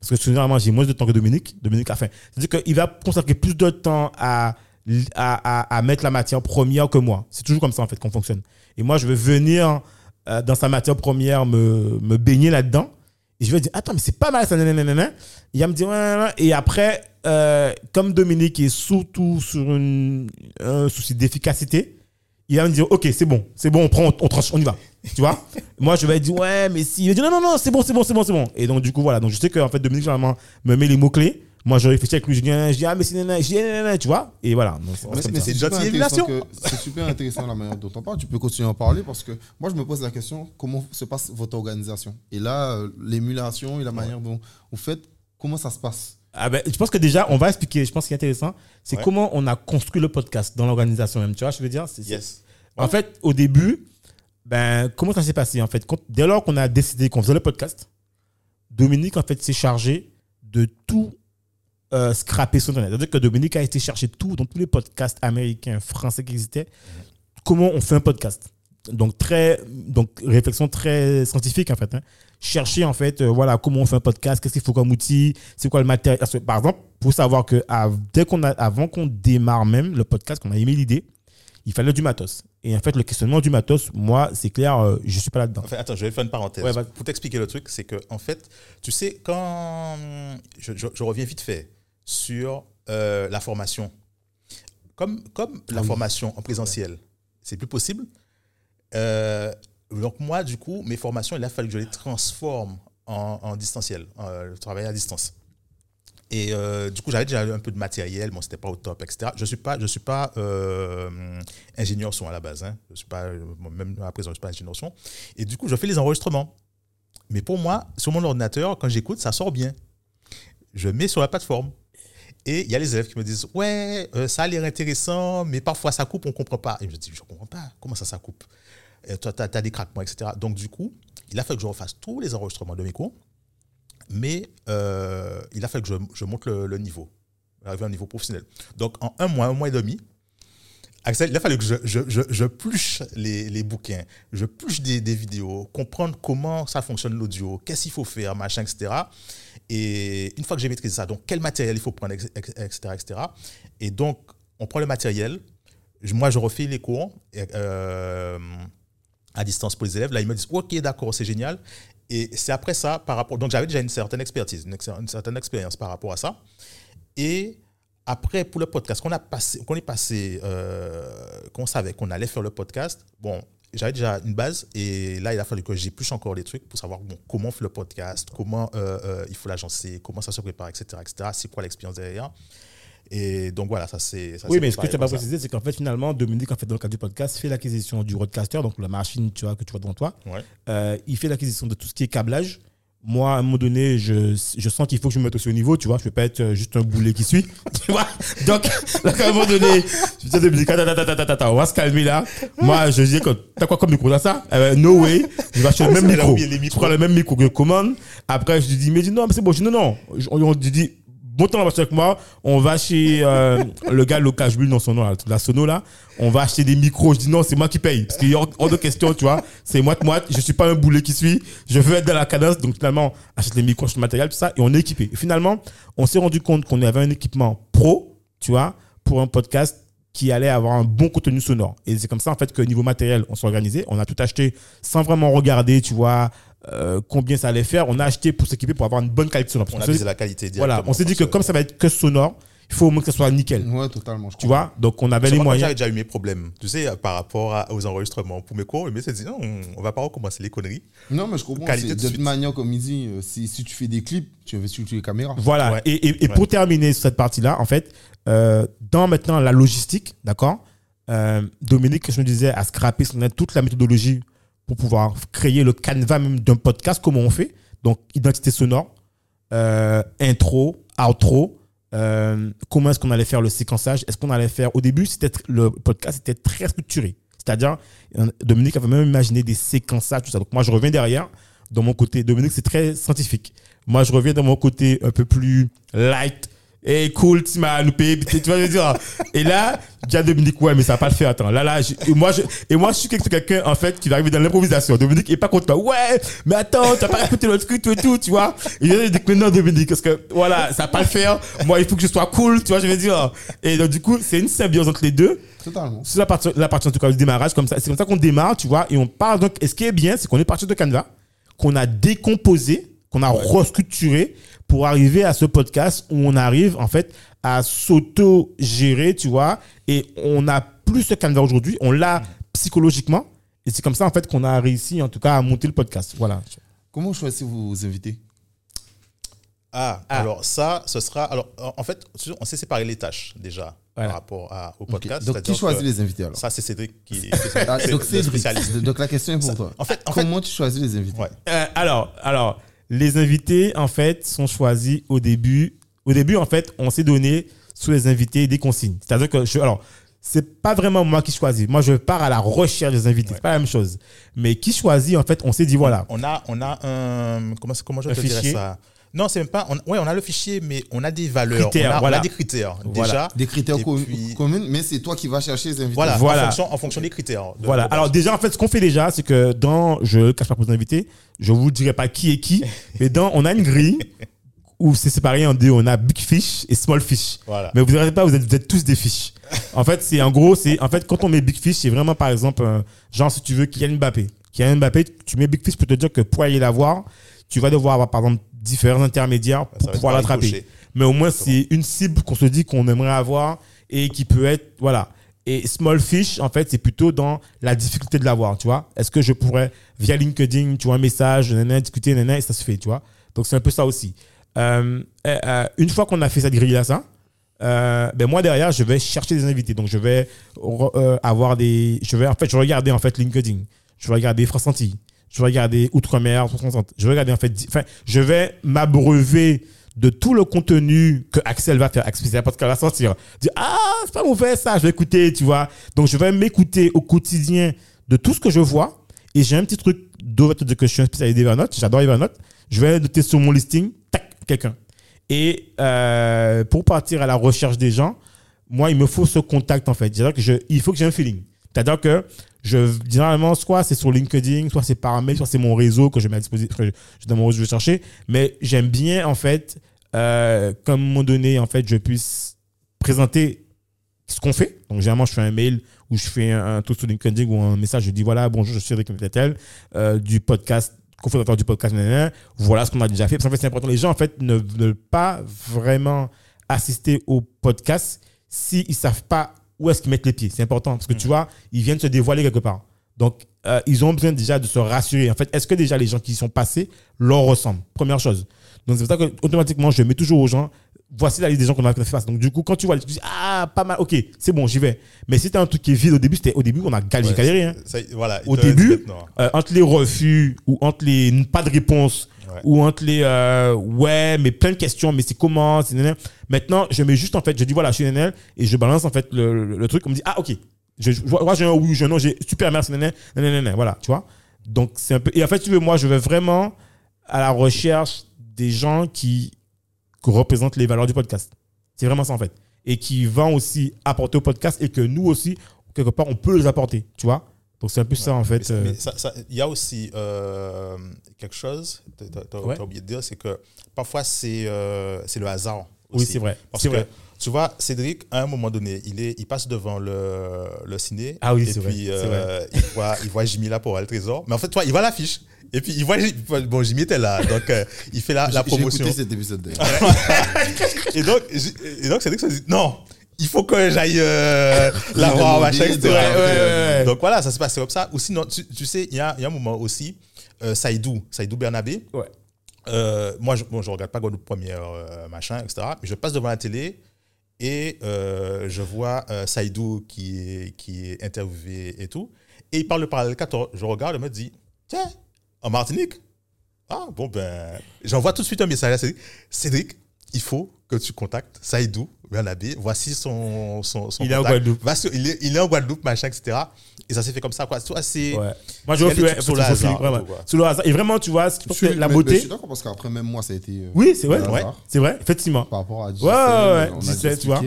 Parce que généralement, j'ai moins de temps que Dominique. Dominique a fait. C'est-à-dire qu'il va consacrer plus de temps à, à, à, mettre la matière première que moi. C'est toujours comme ça, en fait, qu'on fonctionne. Et moi, je vais venir euh, dans sa matière première me, me baigner là-dedans. Et je vais dire, attends, mais c'est pas mal ça. Il va me dire, et après, euh, comme Dominique est surtout sur un souci d'efficacité, il va me dire, ok, c'est bon, c'est bon, on prend, on, tranche, on y va. Tu vois? <laughs> Moi, je vais dire, ouais, mais si. Il va dire, non, non, non, c'est bon, c'est bon, c'est bon, c'est bon. Et donc, du coup, voilà. Donc, je sais qu'en fait, Dominique, généralement, me met les mots-clés. Moi, je réfléchis avec lui, je dis, ah, je dis, ah, mais c'est nanana, je dis, nanana, tu vois? Et voilà. Donc, c'est Mais, c'est que- c'est super intéressant la manière dont on parle. Tu peux continuer à en parler parce que moi, je me pose la question comment se passe votre organisation? Et là, euh, l'émulation et la manière dont vous faites, comment ça se passe? Ah ben, je pense que déjà, on va expliquer. Je pense qu'il est intéressant, c'est Ouais. comment on a construit le podcast dans l'organisation même. Tu vois, je veux dire? Yes. En fait, au début, ben, comment ça s'est passé en fait? Quand- Dès lors qu'on a décidé qu'on faisait le podcast, Dominique, en fait, s'est chargé de tout euh, scraper sur Internet. C'est-à-dire que Dominique a été chercher tout dans tous les podcasts américains, français qui existaient. Comment on fait un podcast? Donc très donc réflexion très scientifique en fait hein. Chercher en fait euh, voilà comment on fait un podcast qu'est-ce qu'il faut comme outil c'est quoi le matériel Parce que, par exemple pour savoir que dès qu'on a avant qu'on démarre même le podcast qu'on a aimé l'idée il fallait du matos et en fait le questionnement du matos moi c'est clair euh, je suis pas là dedans Enfin, attends, je vais faire une parenthèse. Ouais. Pour t'expliquer le truc, c'est que, en fait, tu sais, quand. Je, je- je reviens vite fait sur euh, la formation. Comme, comme la Oui. formation en présentiel, c'est plus possible. euh, donc, moi, du coup, mes formations, il a fallu que je les transforme en, en distanciel, euh, le travail à distance. Et euh, du coup, j'avais déjà un peu de matériel, bon, c'était pas au top, etc. Je suis pas, je suis pas euh, ingénieur son à la base, hein. Je suis pas, euh, même à présent, je suis pas ingénieur son. Et du coup, je fais les enregistrements. Mais pour moi, sur mon ordinateur, quand j'écoute, ça sort bien. Je mets sur la plateforme. Et il y a les élèves qui me disent Ouais, euh, ça a l'air intéressant, mais parfois ça coupe, on ne comprend pas. Et je dis Je ne comprends pas. Comment ça, ça coupe? Toi, tu as, des craquements, etc. Donc, du coup, il a fallu que je refasse tous les enregistrements de mes cours, mais euh, il a fallu que je, monte le, le niveau, arriver à un niveau professionnel. Donc, en un mois, un mois et demi, Axel, il a fallu que je, pluche les, bouquins, je pluche des, vidéos, comprendre comment ça fonctionne l'audio, qu'est-ce qu'il faut faire, machin, etc. Et une fois que j'ai maîtrisé ça, donc quel matériel il faut prendre, etc., etc. Et donc, on prend le matériel. Moi, je refais les cours euh, à distance pour les élèves. Là, ils me disent, OK, d'accord, c'est génial. Et c'est après ça, par rapport. Donc, j'avais déjà une certaine expertise, une, certaine expérience par rapport à ça. Et après, pour le podcast, qu'on a passé, qu'on est passé, euh, qu'on savait qu'on allait faire le podcast, bon, j'avais déjà une base et là, il a fallu que j'épluche encore des trucs pour savoir bon, comment on fait le podcast, comment euh, euh, il faut l'agencer, comment ça se prépare, etc., etc. C'est quoi l'expérience derrière. Et donc voilà, ça c'est. Oui, mais ce que tu n'as pas précisé, c'est qu'en fait, finalement, Dominique, en fait, dans le cadre du podcast, fait l'acquisition du roadcaster, donc la machine tu vois, que tu vois devant toi. Ouais. Euh, il fait l'acquisition de tout ce qui est câblage. Moi, à un moment donné, je, je sens qu'il faut que je me mette aussi au niveau, tu vois. Je ne peux pas être euh, juste un boulet qui suit, <laughs> tu vois. Donc, <laughs> donc, à un moment donné, je dis à Dominique, attends, attends, attends, attends, attends, on va se calmer là. Moi, je dis, que t'as quoi comme micro, t'as ça? Euh, no way. Je vais acheter le même Elle a micro. Je prends le même micro que je commande. Après, je lui dis, mais dis non, mais c'est bon. Je dis non, non. On, on lui dit, bon temps, on avec moi. On va chez euh, le gars Locage Bull dans son nom, la sono là. On va acheter des micros. Je dis non, c'est moi qui paye. Parce qu'il y a hors de question, tu vois. C'est moite-moite. Je suis pas un boulet qui suit. Je veux être dans la cadence. Donc finalement, achète les micros, le matériel, tout ça. Et on est équipé. Et finalement, on s'est rendu compte qu'on avait un équipement pro, tu vois, pour un podcast qui allait avoir un bon contenu sonore. Et c'est comme ça, en fait, que niveau matériel, on s'est organisé. On a tout acheté sans vraiment regarder, tu vois, euh, combien ça allait faire. On a acheté pour s'équiper pour avoir une bonne qualité sonore. On a s'est- visé la qualité. voilà, on s'est dit que comme ça va être que sonore, il faut au moins que ça soit nickel. Ouais, totalement. je Tu vois Donc on avait les moyens. J'avais déjà eu mes problèmes, tu sais, par rapport à- aux enregistrements pour mes cours. Mais c'est dit, non, on va pas recommencer les conneries. Non, mais je comprends. Qualité c'est de toute manière, comme il dit, euh, si, si tu fais des clips, tu investis sur les caméras. Voilà. Ouais. Et, et- et Ouais. pour terminer sur cette partie-là, en fait, euh, dans maintenant la logistique, d'accord euh, Dominique, je me disais, a scrappé toute la méthodologie pour pouvoir créer le canevas même d'un podcast, comment on fait. Donc, identité sonore, euh, intro, outro, euh, comment est-ce qu'on allait faire le séquençage Est-ce qu'on allait faire. Au début, c'était le podcast était très structuré. C'est-à-dire, euh, Dominique avait même imaginé des séquençages, tout ça. Donc, moi, je reviens derrière. Dans mon côté, Dominique, c'est très scientifique. Moi, je reviens dans mon côté un peu plus light. Et cool, tu m'as loupé, tu vois, je veux dire? Et là, j'ai dit à Dominique, ouais, mais ça va pas le faire, attends. Là, là, je- et moi, je, et moi, je suis quelqu'un, en fait, qui va arriver dans l'improvisation. Dominique est pas content. Ouais, mais attends, t'as pas écouté le truc, tout et tout, tu vois? Et je dis, mais non, Dominique, parce que, voilà, ça va pas le faire. Moi, il faut que je sois cool, tu vois, je veux dire? Et donc, du coup, c'est une symbiose entre les deux. Totalement. C'est la partie, la partie en tout cas du démarrage comme ça. C'est comme ça qu'on démarre, tu vois, et on parle. Donc, et ce qui est bien, c'est qu'on est parti de Canva, qu'on a décomposé, qu'on a restructuré pour arriver à ce podcast où on arrive en fait à s'auto-gérer, tu vois, et on n'a plus ce Canva aujourd'hui, on l'a psychologiquement, et c'est comme ça en fait qu'on a réussi en tout cas à monter le podcast. Voilà. Comment choisissez vos invités? Ah, Ah. alors ça, ce sera. Alors, en fait, on s'est séparé les tâches déjà Voilà. par rapport à- au podcast. Donc, qui choisit que les invités alors? Ça, c'est Cédric qui. <laughs> Ah, c'est Donc, spécialiste. Donc, la question est pour Ça- toi. En fait, en fait, Comment tu choisis les invités? Ouais. Euh, alors, alors, les invités, en fait, sont choisis au début. Au début, en fait, on s'est donné sous les invités des consignes. C'est-à-dire que, je, alors, c'est pas vraiment moi qui choisis. Moi, je pars à la recherche des invités. C'est pas la même chose. Mais qui choisit, en fait, on s'est dit, voilà. On a, on a un. Comment, comment je Un te dirais ça? Non, c'est même pas. On, ouais, on a le fichier, mais on a des valeurs. Critères, on, a, on voilà. a des critères. Voilà. Déjà. Des critères Et com- puis- communs, mais c'est toi qui vas chercher les invités. Voilà, Voilà. En, fonction, en fonction des critères. de- Voilà. Alors, déjà, en fait, ce qu'on fait déjà, c'est que dans, je ne cache pas pour les invités, je vous dirai pas qui est qui, <laughs> mais dans, on a une grille où c'est séparé en deux. On a big fish et small fish. Voilà. Mais vous ne pas, vous êtes, vous êtes tous des fiches. En fait, c'est en gros, c'est en fait quand on met big fish, c'est vraiment par exemple, euh, genre si tu veux Kylian Mbappé. Kylian Mbappé, tu mets big fish pour te dire que pour aller l'avoir, tu vas devoir avoir par exemple différents intermédiaires pour pouvoir l'attraper. Mais au moins, c'est une cible qu'on se dit qu'on aimerait avoir et qui peut être, voilà. Et small fish, en fait, c'est plutôt dans la difficulté de l'avoir, tu vois. Est-ce que je pourrais, via LinkedIn, tu vois, un message, nanana, discuter, nanana, et ça se fait, tu vois. Donc, c'est un peu ça aussi. Euh, euh, euh, une fois qu'on a fait cette grille-là, ça, euh, ben moi derrière, je vais chercher des invités. Donc, je vais euh, avoir des. Je vais, en fait, je vais regarder en fait LinkedIn. Je vais regarder France Antilles. Je vais regarder Outre-mer 360. Je vais regarder en fait. Enfin, je vais m'abreuver de tout le contenu que Axel va faire. Parce qu'elle va sortir. Ah c'est pas mauvais ça. Je vais écouter, tu vois. Donc, je vais m'écouter au quotidien de tout ce que je vois. Et j'ai un petit truc d'autre de que je suis un spécialiste d'Evernote. J'adore Evernote. Je vais noter sur mon listing, tac, quelqu'un. Et euh, pour partir à la recherche des gens, moi, il me faut ce contact en fait. Il faut que j'ai un feeling. C'est-à-dire que je, généralement, soit c'est sur LinkedIn, soit c'est par mail, soit c'est mon réseau que je mets à disposition, que je, dans mon réseau, je vais chercher. Mais j'aime bien en fait, euh, qu'à un donné, en fait, je puisse présenter ce qu'on fait. Donc, généralement, je fais un mail ou je fais un, un truc sur LinkedIn ou un message, je dis voilà, bonjour, je suis avec tel, euh, du podcast, cofondateur du podcast, voilà ce qu'on a déjà fait. Parce qu'en fait, c'est important. Les gens, en fait, ne veulent pas vraiment assister au podcast s'ils ne savent pas où est-ce qu'ils mettent les pieds. C'est important parce que tu vois, ils viennent se dévoiler quelque part. Donc, euh, ils ont besoin déjà de se rassurer. En fait, est-ce que déjà les gens qui y sont passés leur ressemblent? Première chose. Donc, c'est pour ça que automatiquement, je mets toujours aux gens, voici la liste des gens qu'on a fait face. Donc, du coup, quand tu vois, tu dis, ah, pas mal, ok, c'est bon, j'y vais. Mais si tu as un truc qui est vide au début, c'était au début, on a galéré, Ouais, galéré. hein. voilà, il Au début, euh, entre les refus ou entre les pas de réponse Ou entre les euh, ouais, mais plein de questions, mais c'est comment c'est. Maintenant, je mets juste en fait, je dis voilà, je suis NNL et je balance en fait le, le- truc. On me dit ah ok, je, je j'ai un oui, j'ai un non, j'ai super merci nanana, nanana, voilà, tu vois. Donc c'est un peu et en fait tu veux moi je vais vraiment à la recherche des gens qui représentent les valeurs du podcast. C'est vraiment ça en fait et qui vont aussi apporter au podcast et que nous aussi quelque part on peut les apporter, tu vois. Donc c'est un peu ça en fait. Euh, Il y a aussi euh, quelque chose, tu as, Ouais. oublié de dire, c'est que parfois c'est euh, c'est le hasard. Oui, c'est vrai. Parce que, vrai. tu vois, Cédric, à un moment donné, il, est, il passe devant le, le ciné. Ah oui, et c'est vrai, puis, c'est euh, il, voit, il voit Jimmy là pour le trésor. Mais en fait, toi, il voit l'affiche. Et puis, il voit. Bon, Jimmy était là. Donc, euh, il fait la, la J'ai- J'ai promotion. écouté cet épisode d'ailleurs. <laughs> Et donc, et donc Cédric se dit non, il faut que j'aille euh, <laughs> la voir, machin, Ouais, ouais, ouais, ouais. Donc voilà, ça se passe comme ça. Ou sinon, tu, tu sais, il y y a un moment aussi, euh, Saïdou, Saïdou Bernabé. Euh, moi, je ne je regarde pas Guadeloupe Première, euh, machin, etc. Mais je passe devant la télé et euh, je vois Saïdou qui est, qui est interviewé et tout. Et il parle de parallèle 14. Je regarde et me dis, tiens, en Martinique? Ah, bon, ben, j'envoie tout de suite un message à Cédric. Cédric, il faut que tu contactes Saïdou Bernabé. Voici son, son, son Il est. Guadeloupe. Va sur- il, est, il est en Guadeloupe, machin, etc. Et ça s'est fait comme ça, quoi. Toi, c'est. Ouais. Moi, je refais sur le sur hasard, vraiment. Sur le hasard. Et vraiment, tu vois, la mais- mais Je beauté. suis d'accord parce qu'après, même moi, ça a été. euh, Oui, c'est vrai. Ouais. C'est vrai, effectivement. Par rapport à Ouais, Gisèle, ouais, ouais, on a Gisèle, déjà tu vois.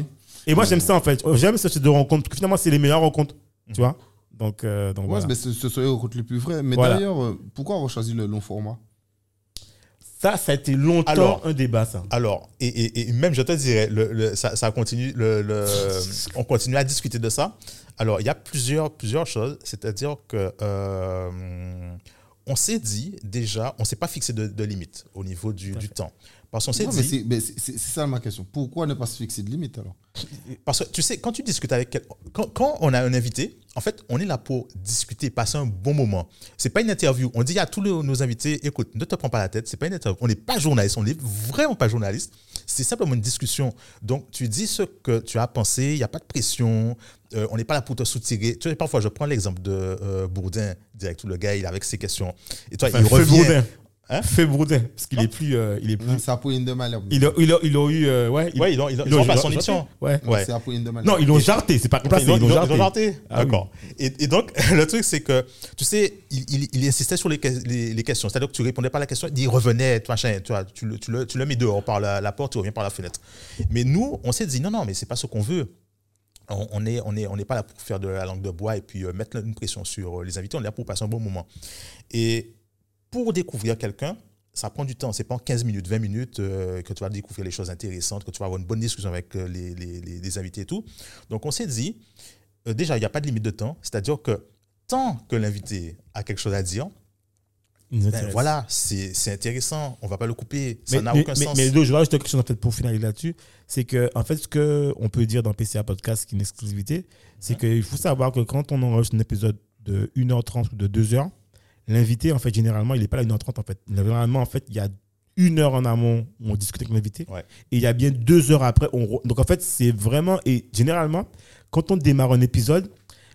Et moi, j'aime ça, en fait. J'aime ce type de rencontres. Parce que finalement, c'est les meilleures rencontres. Tu vois Donc, euh, donc Ouais, voilà. mais ce, ce sont les rencontres les plus vraies. Mais Voilà. d'ailleurs, euh, pourquoi avoir choisi le long format? Ça, ça a été longtemps Alors, un débat, ça. Alors, et, et- et même, je te dirais, le, le- ça, ça continue, le, le- on continue à discuter de ça. Alors, il y a plusieurs, plusieurs choses. C'est-à-dire que euh, on s'est dit déjà, on ne s'est pas fixé de, de limite au niveau du, du temps. Parce qu'on s'est Ouais, mais dit, c'est- mais ça ma question. Pourquoi ne pas se fixer de limite alors? Parce que tu sais, quand tu discutes avec quel- quand, quand on a un invité, en fait, on est là pour discuter, passer un bon moment. C'est pas une interview. On dit à tous nos invités, écoute, ne te prends pas la tête, c'est pas une interview. On n'est pas journaliste, on n'est vraiment pas journaliste. C'est simplement une discussion. Donc, tu dis ce que tu as pensé, il n'y a pas de pression, euh, on n'est pas là pour te soutirer. Tu sais, parfois, je prends l'exemple de euh, Bourdin, direct, où le gars, il est avec ses questions. Et toi, Enfin, il revient. Bourdin. Hein Fais Bourdin, parce qu'il est plus. euh, il est plus. Non, C'est Apolline de Malherbe. Ils ont, ils ont, ils ont eu. euh, ouais, ils, Ouais, ils ont, ils ont, ils ils ont ont pas son émission. Ouais. Ouais. C'est Apolline de Malherbe. Non, ils l'ont jarté, c'est pas remplacé, Ils ont, ils l'ont ils ont- jarté. ils ont jarté Ah oui. D'accord. Et, et donc, <laughs> le truc, c'est que, tu sais, il, il, il insistait sur les, que- les, les questions. C'est-à-dire que tu répondais pas à la question, il revenait, tu, machin, tu, vois, tu, le, tu, le, tu le mets dehors par la, la porte, tu reviens par la fenêtre. Mais nous, on s'est dit, non, non, mais c'est pas ce qu'on veut. On n'est on est, on n'est pas là pour faire de la langue de bois et puis euh, mettre une pression sur euh, les invités, on est là pour passer un bon moment. Et pour découvrir quelqu'un, ça prend du temps. C'est pas en 15 minutes, 20 minutes euh, que tu vas découvrir les choses intéressantes, que tu vas avoir une bonne discussion avec euh, les, les- invités et tout. Donc, on s'est dit, euh, déjà, il n'y a pas de limite de temps. C'est-à-dire que tant que l'invité a quelque chose à dire, ben voilà, c'est intéressant. On va pas le couper. Ça n'a aucun mais, sens. mais je vais rajouter quelque chose pour finaliser là-dessus. C'est que, en fait, ce qu'on peut dire dans PCA Podcast, qui est une exclusivité, c'est qu'il faut savoir que quand on enregistre un épisode de 1h30 ou de 2h, l'invité, en fait, généralement, il n'est pas là 1h30 en fait. Généralement, en fait, il y a une heure en amont où on discute avec l'invité. Ouais. Et il y a bien deux heures après. On re- Donc, en fait, c'est vraiment. Et généralement, quand on démarre un épisode,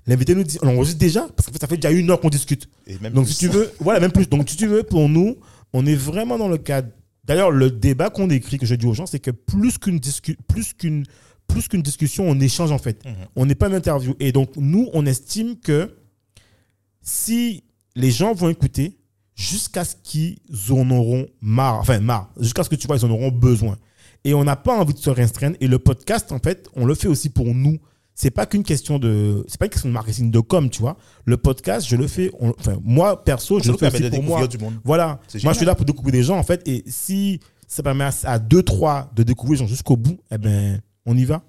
l'invité nous dit on enregistre déjà, parce fait, ça fait déjà une heure qu'on discute. Et même Donc, plus. si tu veux, <laughs> voilà, même plus. Donc, si tu veux, pour nous, on est vraiment dans le cadre. D'ailleurs, le débat qu'on décrit, que je dis aux gens, c'est que plus qu'une discu- plus qu'une plus qu'une discussion, on échange en fait. Mhm. On n'est pas une interview. Et donc, nous, on estime que si les gens vont écouter jusqu'à ce qu'ils en auront marre, enfin marre, jusqu'à ce que tu vois, ils en auront besoin. Et on n'a pas envie de se restreindre. Et le podcast, en fait, on le fait aussi pour nous. C'est pas qu'une question de, c'est pas une question de marketing de com, tu vois. Le podcast, je le fais, on- enfin moi perso, je le fais aussi pour moi. du monde. Voilà. Moi, je suis là pour découvrir des gens, en fait. Et si ça permet à, à deux, trois de découvrir les gens jusqu'au bout, eh ben, on y va.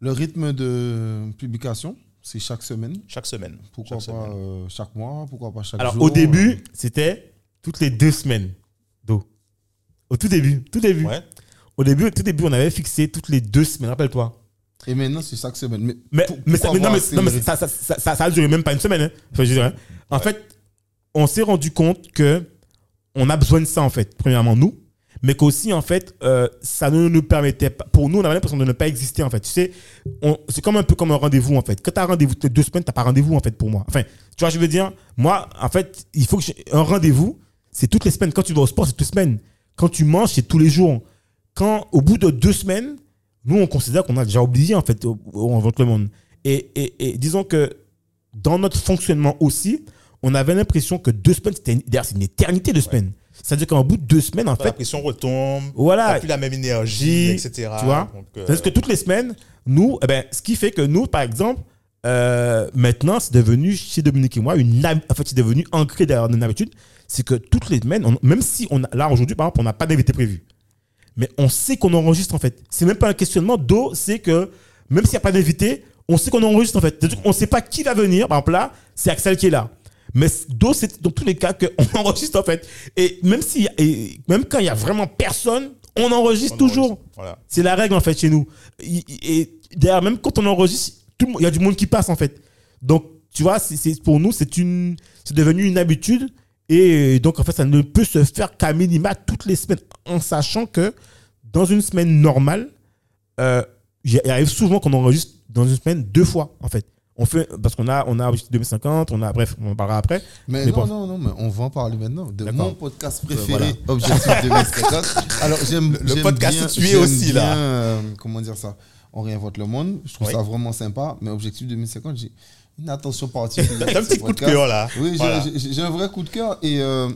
Le rythme de publication, c'est chaque semaine. Chaque semaine. Pourquoi Chaque pas semaine. euh, chaque mois Pourquoi pas chaque Alors, jour au début, c'était toutes les deux semaines d'eau. Au tout début, tout début. Ouais. Au début, tout début, on avait fixé toutes les deux semaines, rappelle-toi. Et maintenant, c'est chaque semaine. Mais, Mais, pour- mais, ça, mais non, non, mais accéléré ça, ça, ça, ça, ça a duré même pas une semaine. hein. Enfin, je dirais. En fait, on s'est rendu compte que on a besoin de ça, en fait, premièrement, nous, mais qu'aussi, en fait, euh, ça ne nous permettait pas. Pour nous, on avait l'impression de ne pas exister, en fait. Tu sais, on- c'est comme un peu comme un rendez-vous, en fait. Quand tu as un rendez-vous les deux semaines, tu pas rendez-vous, en fait, pour moi. Enfin, tu vois, je veux dire, moi, en fait, il faut que un rendez-vous, c'est toutes les semaines. Quand tu vas au sport, c'est toutes les semaines. Quand tu manges, c'est tous les jours. Quand, au bout de deux semaines, nous, on considère qu'on a déjà oublié, en fait, au- en le monde. Et, et, et disons que dans notre fonctionnement aussi, on avait l'impression que deux semaines, c'était une, une éternité de semaines. C'est-à-dire qu'en bout de deux semaines, en La fait, pression retombe. voilà, T'as plus la même énergie, etc. tu vois? Euh, parce que toutes les semaines, nous, eh ben, ce qui fait que nous, par exemple, euh, maintenant, c'est devenu chez Dominique et moi une en fait, c'est devenu ancré derrière une habitude, c'est que toutes les semaines, on- même si on a, là aujourd'hui, par exemple, on n'a pas d'invité prévu, mais on sait qu'on enregistre en fait. C'est même pas un questionnement d'eau, c'est que même s'il n'y a pas d'invité, on sait qu'on enregistre en fait. C'est-à-dire qu'on ne sait pas qui va venir. Par exemple, là, c'est Axel qui est là. Mais c'est dans tous les cas qu'on <laughs> enregistre en fait. Et même, si, et même quand il y a vraiment personne, on enregistre on toujours. enregistre. Voilà. C'est la règle en fait chez nous. Et, et d'ailleurs, même quand on enregistre, il y a du monde qui passe en fait. Donc, tu vois, c'est- pour nous, c'est une, c'est devenu une habitude. Et donc, en fait, ça ne peut se faire qu'à minima toutes les semaines, en sachant que dans une semaine normale, euh, il arrive souvent qu'on enregistre dans une semaine deux fois en fait. On fait parce qu'on a on a Objectif 2050, on a bref, on en parlera après. Mais, Mais non, bon. non, non, mais on va en parler maintenant. De mon podcast Euh, préféré, Objectif <laughs> 2050. Alors, j'aime. Le podcast bien- tué j'aime aussi, là. euh, comment dire ça? On réinvente le monde. Je trouve Oui. ça vraiment sympa. Mais Objectif 2050, j'ai une attention particulière. <laughs> T'as un petit coup de cœur là. Oui, j'ai- Voilà. j'ai j'ai un vrai coup de cœur. Et euh,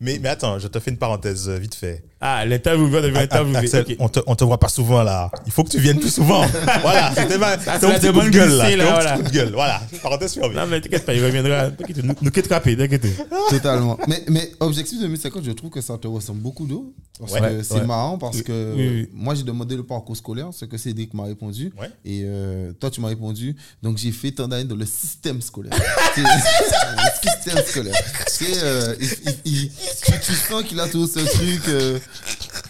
Mais, mais attends, je te fais une parenthèse vite fait. Ah, l'interview devient l'interview. Axel, Ok. on, te, on te voit pas souvent là. Il faut que tu viennes plus souvent. <laughs> <laughs> voilà, c'était ma demande de gueule là. là, voilà. coup de gueule. Voilà, parenthèse fermée. Non mais t'inquiète pas, il reviendra. T'inquiète, Nous, nous quitte rapide, t'inquiète. totalement. mais, mais Objectif 2050, je trouve que ça te ressemble beaucoup d'eau. Parce Ouais, que c'est ouais. marrant parce que Oui, oui. moi, j'ai demandé le parcours scolaire, ce que Cédric m'a répondu. Ouais. Et euh, toi, tu m'as répondu. Donc, j'ai fait tant d'années dans le système scolaire. <laughs> Le système scolaire. C'est, euh, il- il- il- tu, tu sens qu'il a tout ce truc euh,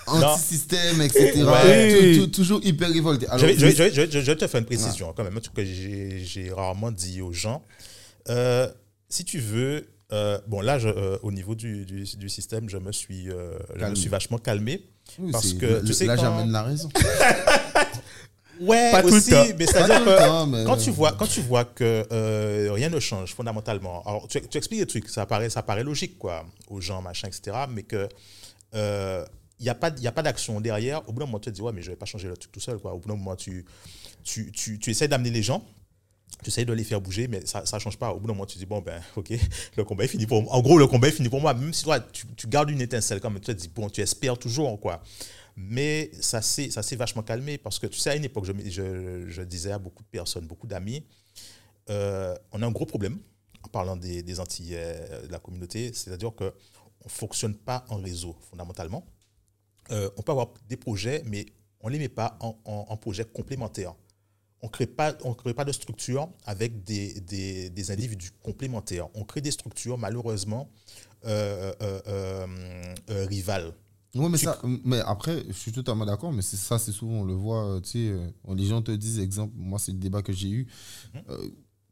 anti-système, etc. Ouais. Tout- tout- toujours hyper révolté. Alors, Je vais, je, vais, mais- je, vais, je vais- je vais te faire une précision quand même, un truc que j'ai rarement dit aux gens. Euh, si tu veux, euh, bon là, euh, au niveau du, du, du système, je me suis, je me Calmé. suis vachement calmé. oui, parce c'est- que, le- tu sais, là, quand- j'amène la raison. <laughs> Ouais, Pas tout le aussi, temps. mais c'est-à-dire tout que temps, mais- quand tu vois, quand tu vois que euh, rien ne change fondamentalement, alors tu, tu expliques des trucs, ça paraît, ça paraît logique quoi, aux gens, machin, etc. Mais que euh, il n'y a pas, a pas d'action derrière. Au bout d'un moment, tu te dis ouais, mais je vais pas changer le truc tout seul quoi. Au bout d'un moment, tu, tu, tu, tu essaies d'amener les gens. Tu essayes de les faire bouger, mais ça ne change pas. Au bout d'un moment, tu dis, bon, ben, ok, <laughs> le combat est fini pour moi. En gros, le combat est fini pour moi. Même si toi, tu, tu gardes une étincelle, quand même, tu te dis, bon, tu espères toujours, quoi. Mais ça s'est vachement calmé parce que, tu sais, à une époque, je, je, disais à beaucoup de personnes, beaucoup d'amis, euh, on a un gros problème en parlant des, des Antilles, euh, de la communauté, c'est-à-dire qu'on ne fonctionne pas en réseau, fondamentalement. Euh, on peut avoir des projets, mais on ne les met pas en, en, en projets complémentaires. On crée pas, on crée pas de structure avec des, des, des individus complémentaires. On crée des structures, malheureusement, euh, euh, rivales. Ouais, mais, Tu- ça, mais après, je suis totalement d'accord, mais c'est ça, c'est souvent, on le voit, tu sais, les gens te disent, exemple, moi, c'est le débat que j'ai eu. Mhm.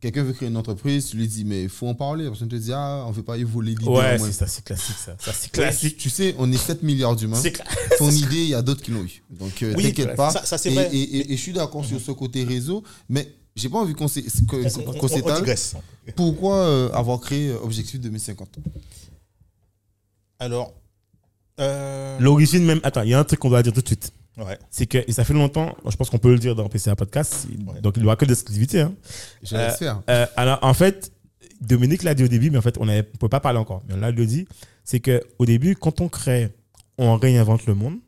Quelqu'un veut créer une entreprise, tu lui dis, mais il faut en parler. La personne te dit, ah, on ne veut pas voler l'idée. Ouais, au moins. c'est ça, c'est classique ça. Ça, c'est classique. Tu sais, on est 7 milliards d'humains. C'est <laughs> Ton idée, il y a d'autres qui l'ont eu. Donc, euh, Oui, t'inquiète pas. ça- ça, c'est et, vrai. Et, et- et je suis d'accord sur ce côté réseau, mais j'ai pas envie qu'on s'étale. digresse. Pourquoi euh, avoir créé euh, Objectif 2050 Alors, euh, L'origine même. Attends, il y a un truc qu'on doit dire tout de suite. Ouais. C'est que, et ça fait longtemps, je pense qu'on peut le dire dans PCA Podcast, Ouais. donc il n'y aura que de l'exclusivité. Hein. Je Euh. Euh, alors, en fait, Dominique l'a dit au début, mais en fait, on ne peut pas parler encore. Mais on l'a dit, c'est qu'au début, quand on crée, on réinvente le monde,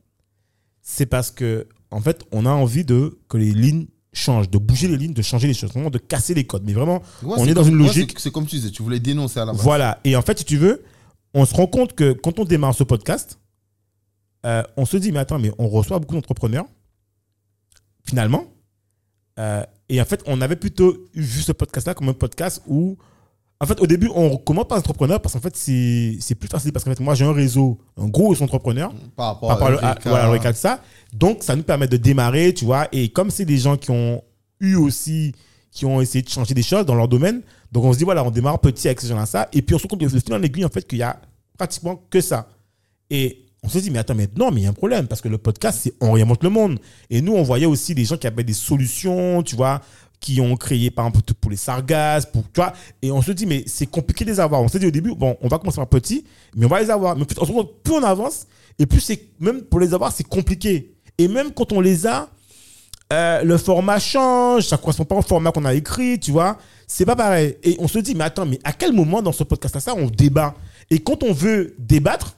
c'est parce que, en fait, on a envie de que les lignes changent, de bouger les lignes, de changer les choses, vraiment de casser les codes. Mais vraiment, on c'est est dans une logique. c'est- C'est comme tu disais, tu voulais dénoncer à la base. Voilà. Et en fait, si tu veux, on se rend compte que quand on démarre ce podcast, euh, on se dit, mais attends, mais on reçoit beaucoup d'entrepreneurs, finalement. Euh, et en fait, on avait plutôt vu ce podcast-là comme un podcast où, en fait, au début, on commence par entrepreneur parce qu'en fait, c'est plus facile. Parce qu'en fait, moi, j'ai un réseau, un gros réseau d'entrepreneurs Par rapport par rapport à, voilà, le de ça. Donc, ça nous permet de démarrer, tu vois. Et comme c'est des gens qui ont eu aussi, qui ont essayé de changer des choses dans leur domaine, donc on se dit, voilà, on démarre petit avec ces gens-là, ça. Et puis on se rend compte, le fil en aiguille, en fait, qu'il y a pratiquement que ça. Et on se dit, mais attends, mais non, mais il y a un problème, parce que le podcast, c'est on remonte le monde. Et nous, on voyait aussi des gens qui avaient des solutions, tu vois, qui ont créé, par exemple, pour les sargasses, pour, tu vois. Et on se dit, mais c'est compliqué de les avoir. On s'est dit au début, bon, on va commencer par petit, mais on va les avoir. Mais fait, on plus on avance, et plus c'est, même pour les avoir, c'est compliqué. Et même quand on les a, euh, le format change, ça correspond pas au format qu'on a écrit, tu vois. C'est pas pareil. Et on se dit, mais attends, mais à quel moment dans ce podcast-là, ça, on débat? Et quand on veut débattre,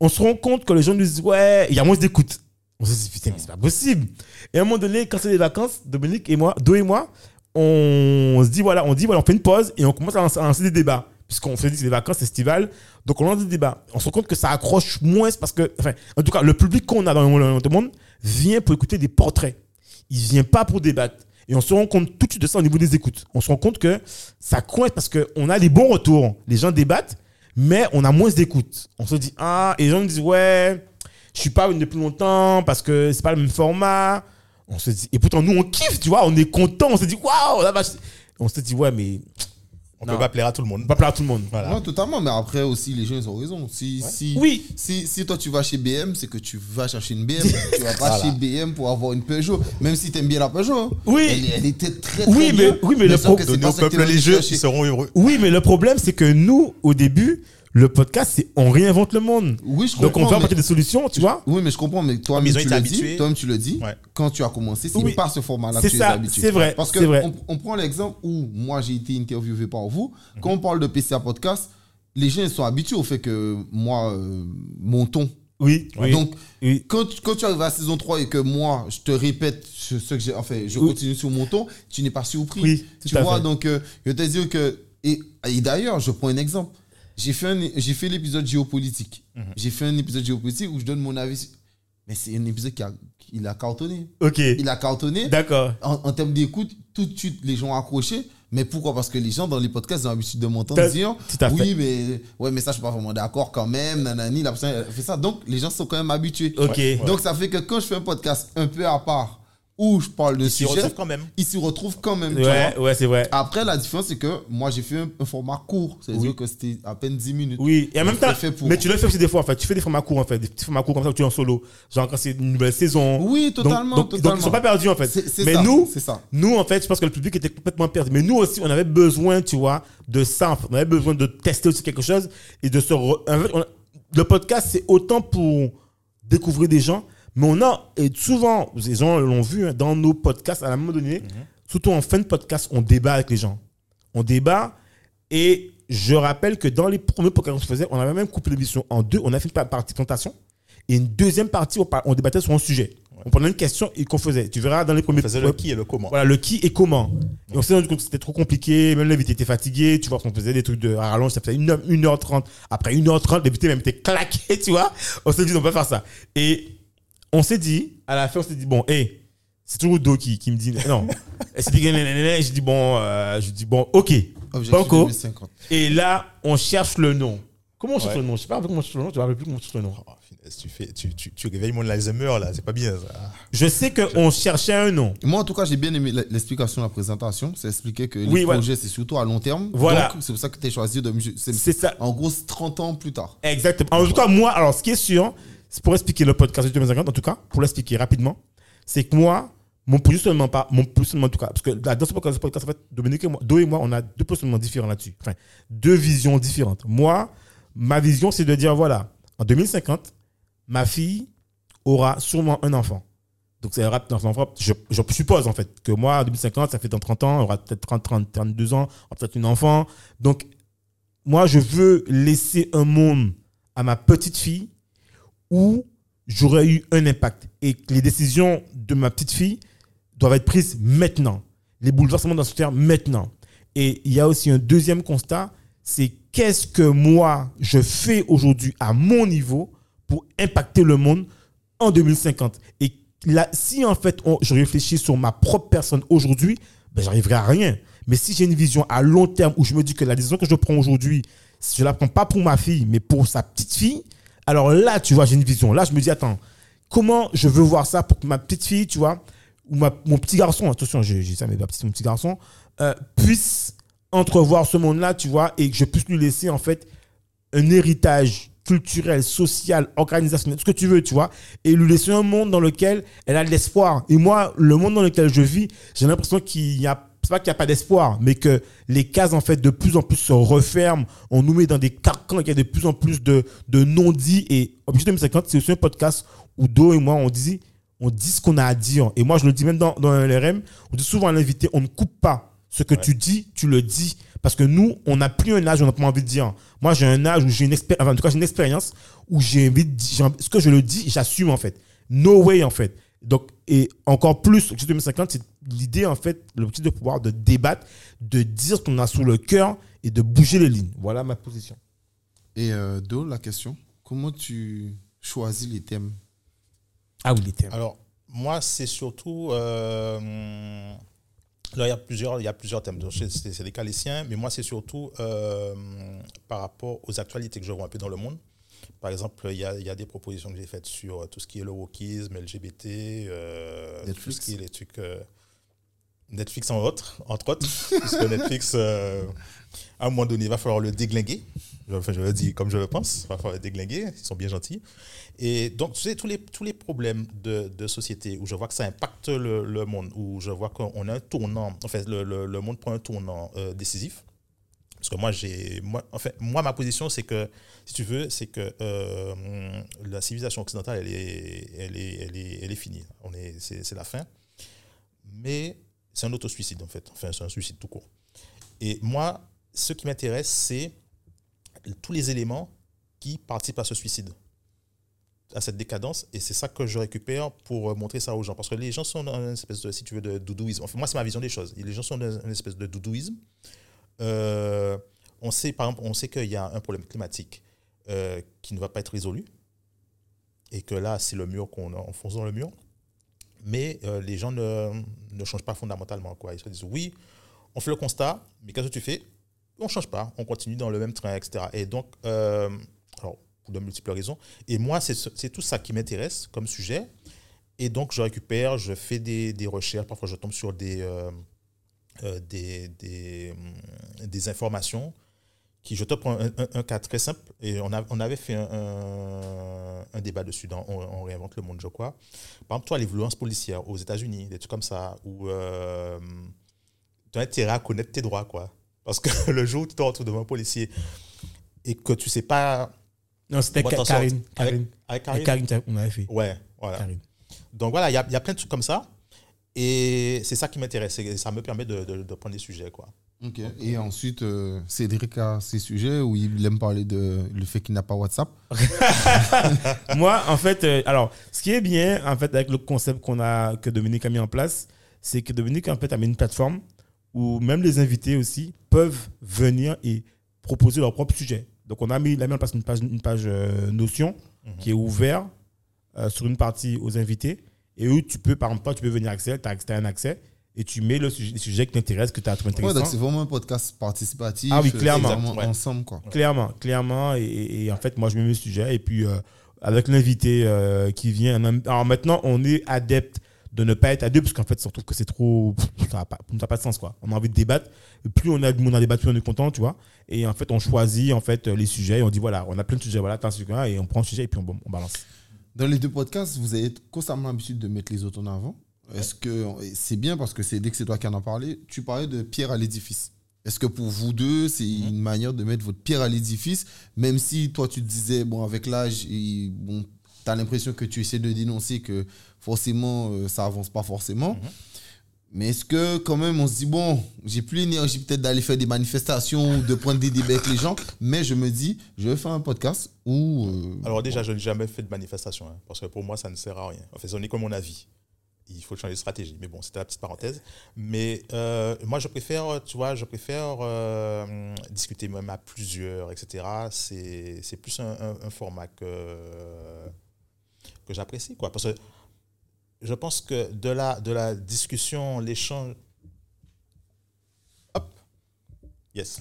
on se rend compte que les gens nous disent, ouais, il y a moins d'écoute. On se dit, putain, mais c'est pas possible. Et à un moment donné, quand c'est les vacances, Dominique et moi, Do et moi, on se dit, voilà, on dit, voilà, on fait une pause et on commence à lancer, des débats. Puisqu'on se dit, c'est des vacances estival. Donc, on lance des débats. On se rend compte que ça accroche moins parce que, enfin, en tout cas, le public qu'on a dans le monde- vient pour écouter des portraits. Il vient pas pour débattre. Et on se rend compte tout de suite de ça au niveau des écoutes. On se rend compte que ça coince parce qu'on a des bons retours. Les gens débattent, mais on a moins d'écoute. On se dit, ah, et les gens nous disent, ouais, je suis pas venu depuis longtemps parce que c'est pas le même format. On se dit, et pourtant, nous, on kiffe, tu vois, on est content. On se dit, waouh. On se dit, ouais, mais On Non. peut pas plaire à tout le monde. pas plaire à tout le monde. Voilà. Non, totalement, mais après aussi, les gens, ils ont raison. Si, si, Oui. si, si toi, tu vas chez BM, c'est que tu vas chercher une BM. <laughs> tu vas pas Voilà. chez BM pour avoir une Peugeot. Même si tu aimes bien la Peugeot. hein. Oui. Elle, elle était très, très Oui, bien. mais- oui, mais le sauf pro- que c'est Donner pas au ça que t'es peuple venu les jeux, ils seront heureux. Oui, mais le problème, c'est que nous, au début, le podcast, c'est on réinvente le monde. Oui, je Donc, on comprends, veut mais- apporter des solutions, tu vois. Oui, mais je comprends, mais toi, ont tu le dis, toi-même tu le dis, Ouais. quand tu as commencé, c'est Oui. pas ce format-là C'est que tu ça, es habitué. c'est vrai, Parce que vrai. On, on prend l'exemple où moi j'ai été interviewé par vous. Quand on parle de PCA Podcast, les gens ils sont habitués au fait que moi, euh, mon ton. Oui, oui. Donc, oui. quand, tu- quand tu arrives à la saison 3 et que moi, je te répète ce, ce que j'ai. Enfin, je Oui. continue sur mon ton, tu n'es pas surpris. Oui, tout tu à vois, fait. donc, euh, je te dire que. Et, et d'ailleurs, je prends un exemple. J'ai fait, un- j'ai fait l'épisode géopolitique. Mhm. J'ai fait un épisode géopolitique où je donne mon avis. Mais c'est un épisode qui a, il a cartonné. Ok. Il a cartonné. D'accord. En, en termes d'écoute, tout de suite, les gens ont accroché. Mais pourquoi? Parce que les gens dans les podcasts ont l'habitude de m'entendre dire tout à fait. Oui, mais, ouais, mais ça, je suis pas vraiment d'accord quand même. Nanani, la personne fait ça. Donc, les gens sont quand même habitués. Ok. Ouais. Donc, ça fait que quand je fais un podcast un peu à part, où je parle de s'y sujet, retrouvent quand même. ils s'y retrouvent quand même. Ouais, ouais, c'est vrai. Après, la différence, c'est que moi, j'ai fait un, un format court. C'est-à-dire Oui. que c'était à peine 10 minutes. Oui, et en même temps, pour- mais tu le fais aussi des fois en fait. Tu fais des formats courts en fait, des petits formats courts comme ça où tu es en solo. Genre quand c'est une nouvelle saison. Oui, Donc- totalement. Donc, donc, totalement. ils sont pas perdus en fait. C'est- c'est mais ça, nous, c'est ça. nous en fait, je pense que le public était complètement perdu. Mais nous aussi, on avait besoin, tu vois, de ça. en fait. On avait besoin de tester aussi quelque chose et de se. re- En fait, on a- le podcast, c'est autant pour découvrir des gens, mais on a et souvent, les gens l'ont vu hein, dans nos podcasts à un moment donné. Surtout en fin de podcast, on débat avec les gens. On débat et je rappelle que dans les premiers podcasts qu'on faisait, on avait même coupé l'émission en deux. On a fait une par- partie présentation et une deuxième partie, on, débattait sur un sujet. On prenait une question et qu'on faisait. Tu verras dans les premiers On faisait le qui et le comment. voilà, le qui et comment. Et on s'est rendu compte que c'était trop compliqué. Même l'invité était fatigué. Tu vois, on faisait des trucs de à rallonge, ça faisait 1h, 1h30. Après 1h30, l'invité même était claqué, <laughs> tu vois. On s'est dit, on peut pas faire ça. Et on s'est dit, à la fin, on s'est dit, bon, hé, c'est toujours Do qui, qui me dit, non. <laughs> Et c'est dit, je dis, bon, euh, je dis, bon, ok. Banco. 2050. Et là, on cherche le nom. Comment on cherche Ouais. le nom? Je sais pas comment on cherche le nom. Tu ne plus comment on cherche le nom. Oh, finesse, tu, fais, tu, tu, tu réveilles mon Alzheimer là, c'est pas bien ça. Je sais qu'on cherchait un nom. Moi, en tout cas, j'ai bien aimé l'explication de la présentation. Ça expliquait que Oui, les voilà. projets, c'est surtout à long terme. Voilà. C'est pour ça que tu as choisi de. C'est C'est ça. En gros, c'est 30 ans plus tard. Exactement. En tout cas, moi, alors, ce qui est sûr, c'est pour expliquer le podcast de 2050, en tout cas, pour l'expliquer rapidement, c'est que moi, mon positionnement, pas, mon positionnement, en tout cas, parce que dans ce podcast, podcast, en fait, Dominique et moi, Do et moi, on a deux positionnements différents là-dessus. Enfin, deux visions différentes. Moi, ma vision, c'est de dire, voilà, en 2050, ma fille aura sûrement un enfant. Donc, ça aura son enfant, je, je suppose, en fait, que moi, en 2050, ça fait dans 30 ans, elle aura peut-être 30, 30, 32 ans, aura peut-être une enfant. Donc, moi, je veux laisser un monde à ma petite fille où j'aurais eu un impact. Et que les décisions de ma petite fille doivent être prises maintenant. Les bouleversements doivent se faire maintenant. Et il y a aussi un deuxième constat, c'est qu'est-ce que moi, je fais aujourd'hui à mon niveau pour impacter le monde en 2050. Et là, si en fait je réfléchis sur ma propre personne aujourd'hui, ben, j'arriverai à rien. Mais si j'ai une vision à long terme où je me dis que la décision que je prends aujourd'hui, je la prends pas pour ma fille, mais pour sa petite fille, alors là, tu vois, j'ai une vision. Là, je me dis, attends, comment je veux voir ça pour que ma petite fille, tu vois, ou ma- mon petit garçon, attention, j'ai ça, mais ma mon petit garçon, euh, puisse entrevoir ce monde-là, tu vois, et que je puisse lui laisser, en fait, un héritage culturel, social, organisationnel, ce que tu veux, tu vois, et lui laisser un monde dans lequel elle a de l'espoir. Et moi, le monde dans lequel je vis, j'ai l'impression qu'il y a c'est pas qu'il n'y a pas d'espoir, mais que les cases, en fait, de plus en plus se referment. On nous met dans des carcans, il y a de plus en plus de, de non-dits. Et Objectif 2050, c'est aussi un podcast où Do et moi, on dit, on dit ce qu'on a à dire. Et moi, je le dis même dans, dans LRM, on dit souvent à l'invité, on ne coupe pas. Ce que tu dis, tu le dis. Parce que nous, on n'a plus un âge où on n'a pas envie de dire. Moi, j'ai un âge où j'ai une expérience, enfin, en tout cas, j'ai une expérience où j'ai envie de dire, ce que je le dis, j'assume, en fait. No way, en fait. Donc, et encore plus, Objectif 2050, c'est l'idée, en fait, l'objectif de pouvoir de débattre, de dire ce qu'on a sous le cœur et de bouger les lignes. Voilà ma position. Et euh, Do, la question comment tu choisis les thèmes? Ah oui, les thèmes. Alors, moi, c'est surtout. euh, là, il y a plusieurs, il y a plusieurs thèmes. Donc, C'est les cas les siens, mais moi, c'est surtout euh, par rapport aux actualités que je vois un peu dans le monde. Par exemple, il y a, il y a des propositions que j'ai faites sur tout ce qui est le wokisme, LGBT, euh, tout ce qui est les trucs. euh, Netflix en autres, entre autres, puisque Netflix, euh, à un moment donné, il va falloir le déglinguer. Enfin, je le dis comme je le pense, il va falloir le déglinguer, ils sont bien gentils. Et donc, tu sais, tous les, tous les problèmes de, société où je vois que ça impacte le, monde, où je vois qu'on a un tournant, en fait, le, le, monde prend un tournant euh, décisif. Parce que moi, j'ai, moi, en fait, moi, ma position, c'est que, si tu veux, c'est que euh, la civilisation occidentale, elle est, elle est, elle est, elle est finie. On est, c'est, c'est la fin. Mais c'est un auto-suicide, en fait. Enfin, c'est un suicide tout court. Et moi, ce qui m'intéresse, c'est tous les éléments qui participent à ce suicide, à cette décadence. Et c'est ça que je récupère pour euh, montrer ça aux gens. Parce que les gens sont dans une espèce de, si tu veux, de doudouisme. Enfin, moi, c'est ma vision des choses. Les gens sont dans une espèce de doudouisme. Euh, on sait, par exemple, on sait qu'il y a un problème climatique euh, qui ne va pas être résolu. Et que là, c'est le mur qu'on enfonce dans le mur. Mais euh, les gens ne, ne changent pas fondamentalement. Quoi. Ils se disent, oui, on fait le constat, mais qu'est-ce que tu fais? On ne change pas, on continue dans le même train, etc. Et donc, euh, alors, pour de multiples raisons. Et moi, c'est ce- c'est tout ça qui m'intéresse comme sujet. Et donc, je récupère, je fais des, des recherches. Parfois, je tombe sur des, euh, des, des, hum, des informations qui, je te prends un, un- un cas très simple. Et on, a- on avait fait un, débat dessus dans on, on réinvente le monde, je crois. Par exemple, toi, les violences policières aux États-Unis, des trucs comme ça, où euh, tu as intérêt à connaître tes droits, quoi. Parce que <laughs> le jour où tu te retrouves devant un policier et que tu sais pas. Non, c'était Karine. avec- Karine. Avec Avec Karine? Karine, on avait fait. Ouais, voilà. Karine. Donc voilà, il y a, il y a plein de trucs comme ça. Et c'est ça qui m'intéresse. et Ça me permet de, de- de prendre des sujets, quoi. Ok. Et ensuite, euh, Cédric a ses sujets où il aime parler de le fait qu'il n'a pas WhatsApp. <laughs> Moi, en fait, euh, alors, ce qui est bien, en fait, avec le concept qu'on a, que Dominique a mis en place, c'est que Dominique, en fait, a mis une plateforme où même les invités aussi peuvent venir et proposer leur propre sujet. Donc, on a mis, il a mis en place une page, une page euh, Notion qui est ouverte euh, sur une partie aux invités et où tu peux, par exemple, toi, tu peux venir accès, tu as, un accès et tu mets le sujet, les sujets qui t'intéressent, que tu as trouvé Ouais, donc intéressant. c'est vraiment un podcast participatif. Ah oui, clairement. Ouais. ensemble, quoi. Clairement, clairement. Et, en fait, moi, je mets mes sujets. Et puis, euh, avec l'invité euh, qui vient. Alors maintenant, on est adepte de ne pas être à deux, parce qu'en fait, on trouve que c'est trop. Ça n'a pas, pas de sens, quoi. On a envie de débattre. Plus on a du monde à débattre, plus on est content, tu vois. Et en fait, on choisit en fait, les sujets. Et on dit, voilà, on a plein de sujets, voilà, t'as un sujet, et on prend le sujet, et puis on, on balance. Dans les deux podcasts, vous avez constamment l'habitude de mettre les autres en avant. Est-ce que c'est bien parce que c'est dès que c'est toi qui en as parlé, tu parlais de pierre à l'édifice. Est-ce que pour vous deux, c'est Mhm. une manière de mettre votre pierre à l'édifice, même si toi tu te disais, bon, avec l'âge, bon, tu as l'impression que tu essaies de dénoncer que forcément euh, ça avance pas forcément. Mhm. Mais est-ce que quand même on se dit, bon, j'ai plus l'énergie peut-être d'aller faire des manifestations ou de prendre des débats avec les gens, mais je me dis, je vais faire un podcast où. euh, Alors déjà, je n'ai jamais fait de manifestation, hein, parce que pour moi, ça ne sert à rien. En fait, ce n'est que mon avis. Il faut changer de stratégie. Mais bon, c'était la petite parenthèse. Mais euh, moi, je préfère, tu vois, je préfère euh, discuter même à plusieurs, etc. C'est plus un, un- un format que, que j'apprécie, quoi. Parce que je pense que de la, de la discussion, l'échange... Hop Yes.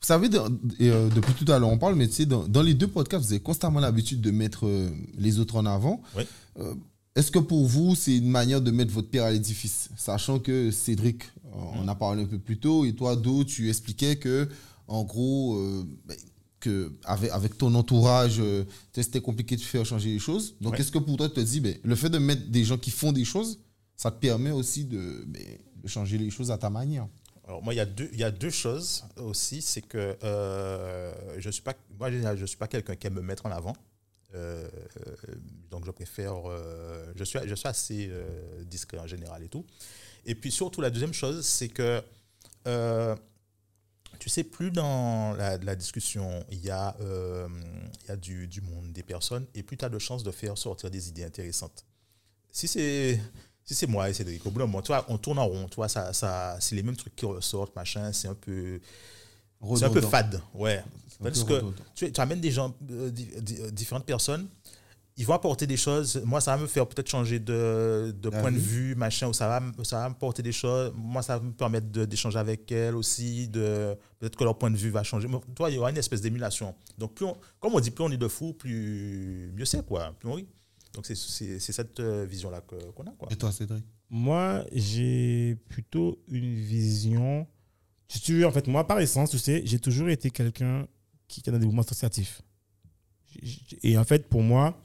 Vous savez, euh, depuis tout à l'heure, on parle, mais tu sais, dans, dans les deux podcasts, vous avez constamment l'habitude de mettre euh, les autres en avant. Oui. Euh, Est-ce que pour vous, c'est une manière de mettre votre pierre à l'édifice Sachant que Cédric, on a parlé un peu plus tôt, et toi, Do, tu expliquais que, en gros, euh, ben, que avec, avec ton entourage, euh, c'était compliqué de faire changer les choses. Donc, Ouais. est-ce que pour toi, tu te dis, ben, le fait de mettre des gens qui font des choses, ça te permet aussi de, ben, de changer les choses à ta manière? Alors moi, il y a deux, il y a deux choses aussi, c'est que euh, je suis pas, moi, je je suis pas quelqu'un qui aime me mettre en avant, Euh, donc je préfère, euh, je suis, je suis assez euh, discret en général et tout. Et puis surtout la deuxième chose, c'est que tu sais, plus dans la, discussion, il y a, il y a du, du monde, des personnes, et plus tu as de chances de faire sortir des idées intéressantes. Si c'est si c'est moi et Cédric, au bout d'un moment, on tourne en rond, tu vois, ça, ça, c'est les mêmes trucs qui ressortent, machin, c'est un peu, c'est un peu fade, ouais. Parce que tu, tu amènes des gens, euh, di- di- euh, différentes personnes, ils vont apporter des choses. Moi, ça va me faire peut-être changer de, de point de vue, machin, ou ça va, me- ça va m'apporter des choses. Moi, ça va me permettre d'échanger avec elles aussi, de, peut-être que leur point de vue va changer. Mais toi, il y aura une espèce d'émulation. Donc, plus on- comme on dit, plus on est de fou, plus mieux c'est, quoi. Plus on rit. Donc, c'est- cette euh, vision-là que- qu'on a, quoi. Et toi, Cédric? Moi, j'ai plutôt une vision. Si tu veux, en fait, moi, par essence, tu sais, j'ai toujours été quelqu'un qui, qui a des mouvements associatifs. Et en fait, pour moi,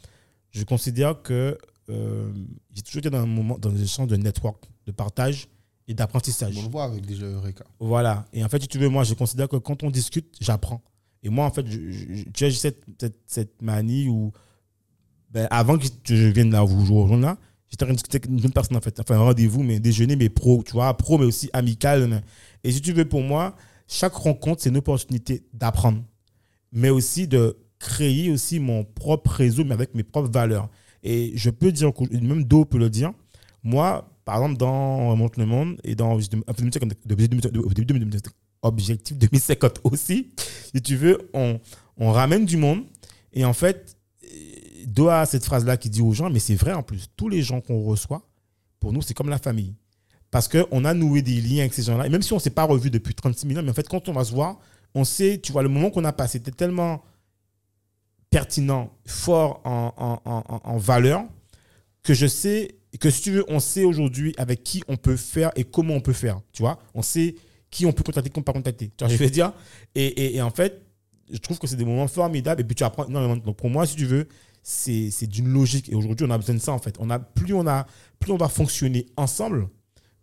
je considère que euh, j'ai toujours été dans un moment, dans des échanges de network, de partage et d'apprentissage. On le voit avec déjà Eureka. Voilà. Et en fait, si tu veux, moi, je considère que quand on discute, j'apprends. Et moi, en fait, je- je- j'ai cette, cette, cette manie où, ben, avant que je vienne là, vous jouer là, j'étais en train de discuter avec une personne, en fait. Enfin, un rendez-vous, mais déjeuner, mais pro, tu vois, pro, mais aussi amical. Et si tu veux, pour moi, chaque rencontre, c'est une opportunité d'apprendre, mais aussi de créer aussi mon propre réseau, mais avec mes propres valeurs. Et je peux dire, même Do peut le dire, moi, par exemple, dans Remonte le Monde et dans Objectif 2050, Objectif 2050, Objectif 2050 aussi, si tu veux, on, on ramène du monde. Et en fait, euh, Do a cette phrase-là qui dit aux gens, mais c'est vrai en plus, tous les gens qu'on reçoit, pour nous, c'est comme la famille. Parce qu'on a noué des liens avec ces gens-là. Et même si on ne s'est pas revu depuis 36 000 ans, mais en fait, quand on va se voir, on sait, tu vois, le moment qu'on a passé était tellement pertinent, fort en, en, en, valeur, que je sais que si tu veux, on sait aujourd'hui avec qui on peut faire et comment on peut faire. Tu vois, on sait qui on peut contacter, qui on peut pas contacter. Tu vois, je veux dire. Et, et, et en fait, je trouve que c'est des moments formidables. Et puis tu apprends énormément. Donc pour moi, si tu veux, c'est d'une logique. Et aujourd'hui, on a besoin de ça en fait. On a plus on a plus on va fonctionner ensemble,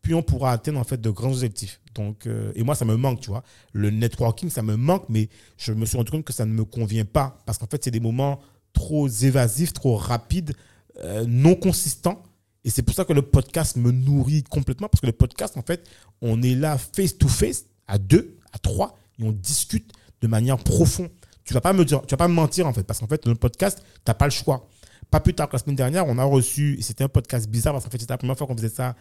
plus on pourra atteindre en fait de grands objectifs. Donc euh, et moi, ça me manque, tu vois. Le networking, ça me manque, mais je me suis rendu compte que ça ne me convient pas parce qu'en fait, c'est des moments trop évasifs, trop rapides, euh, non consistants. Et c'est pour ça que le podcast me nourrit complètement parce que le podcast, en fait, on est là face to face, à deux, à trois, et on discute de manière profonde. Tu vas pas me dire, tu vas pas me mentir en fait, parce qu'en fait, le podcast, tu n'as pas le choix. Pas plus tard que la semaine dernière, on a reçu, et c'était un podcast bizarre parce qu'en fait, c'était la première fois qu'on faisait ça.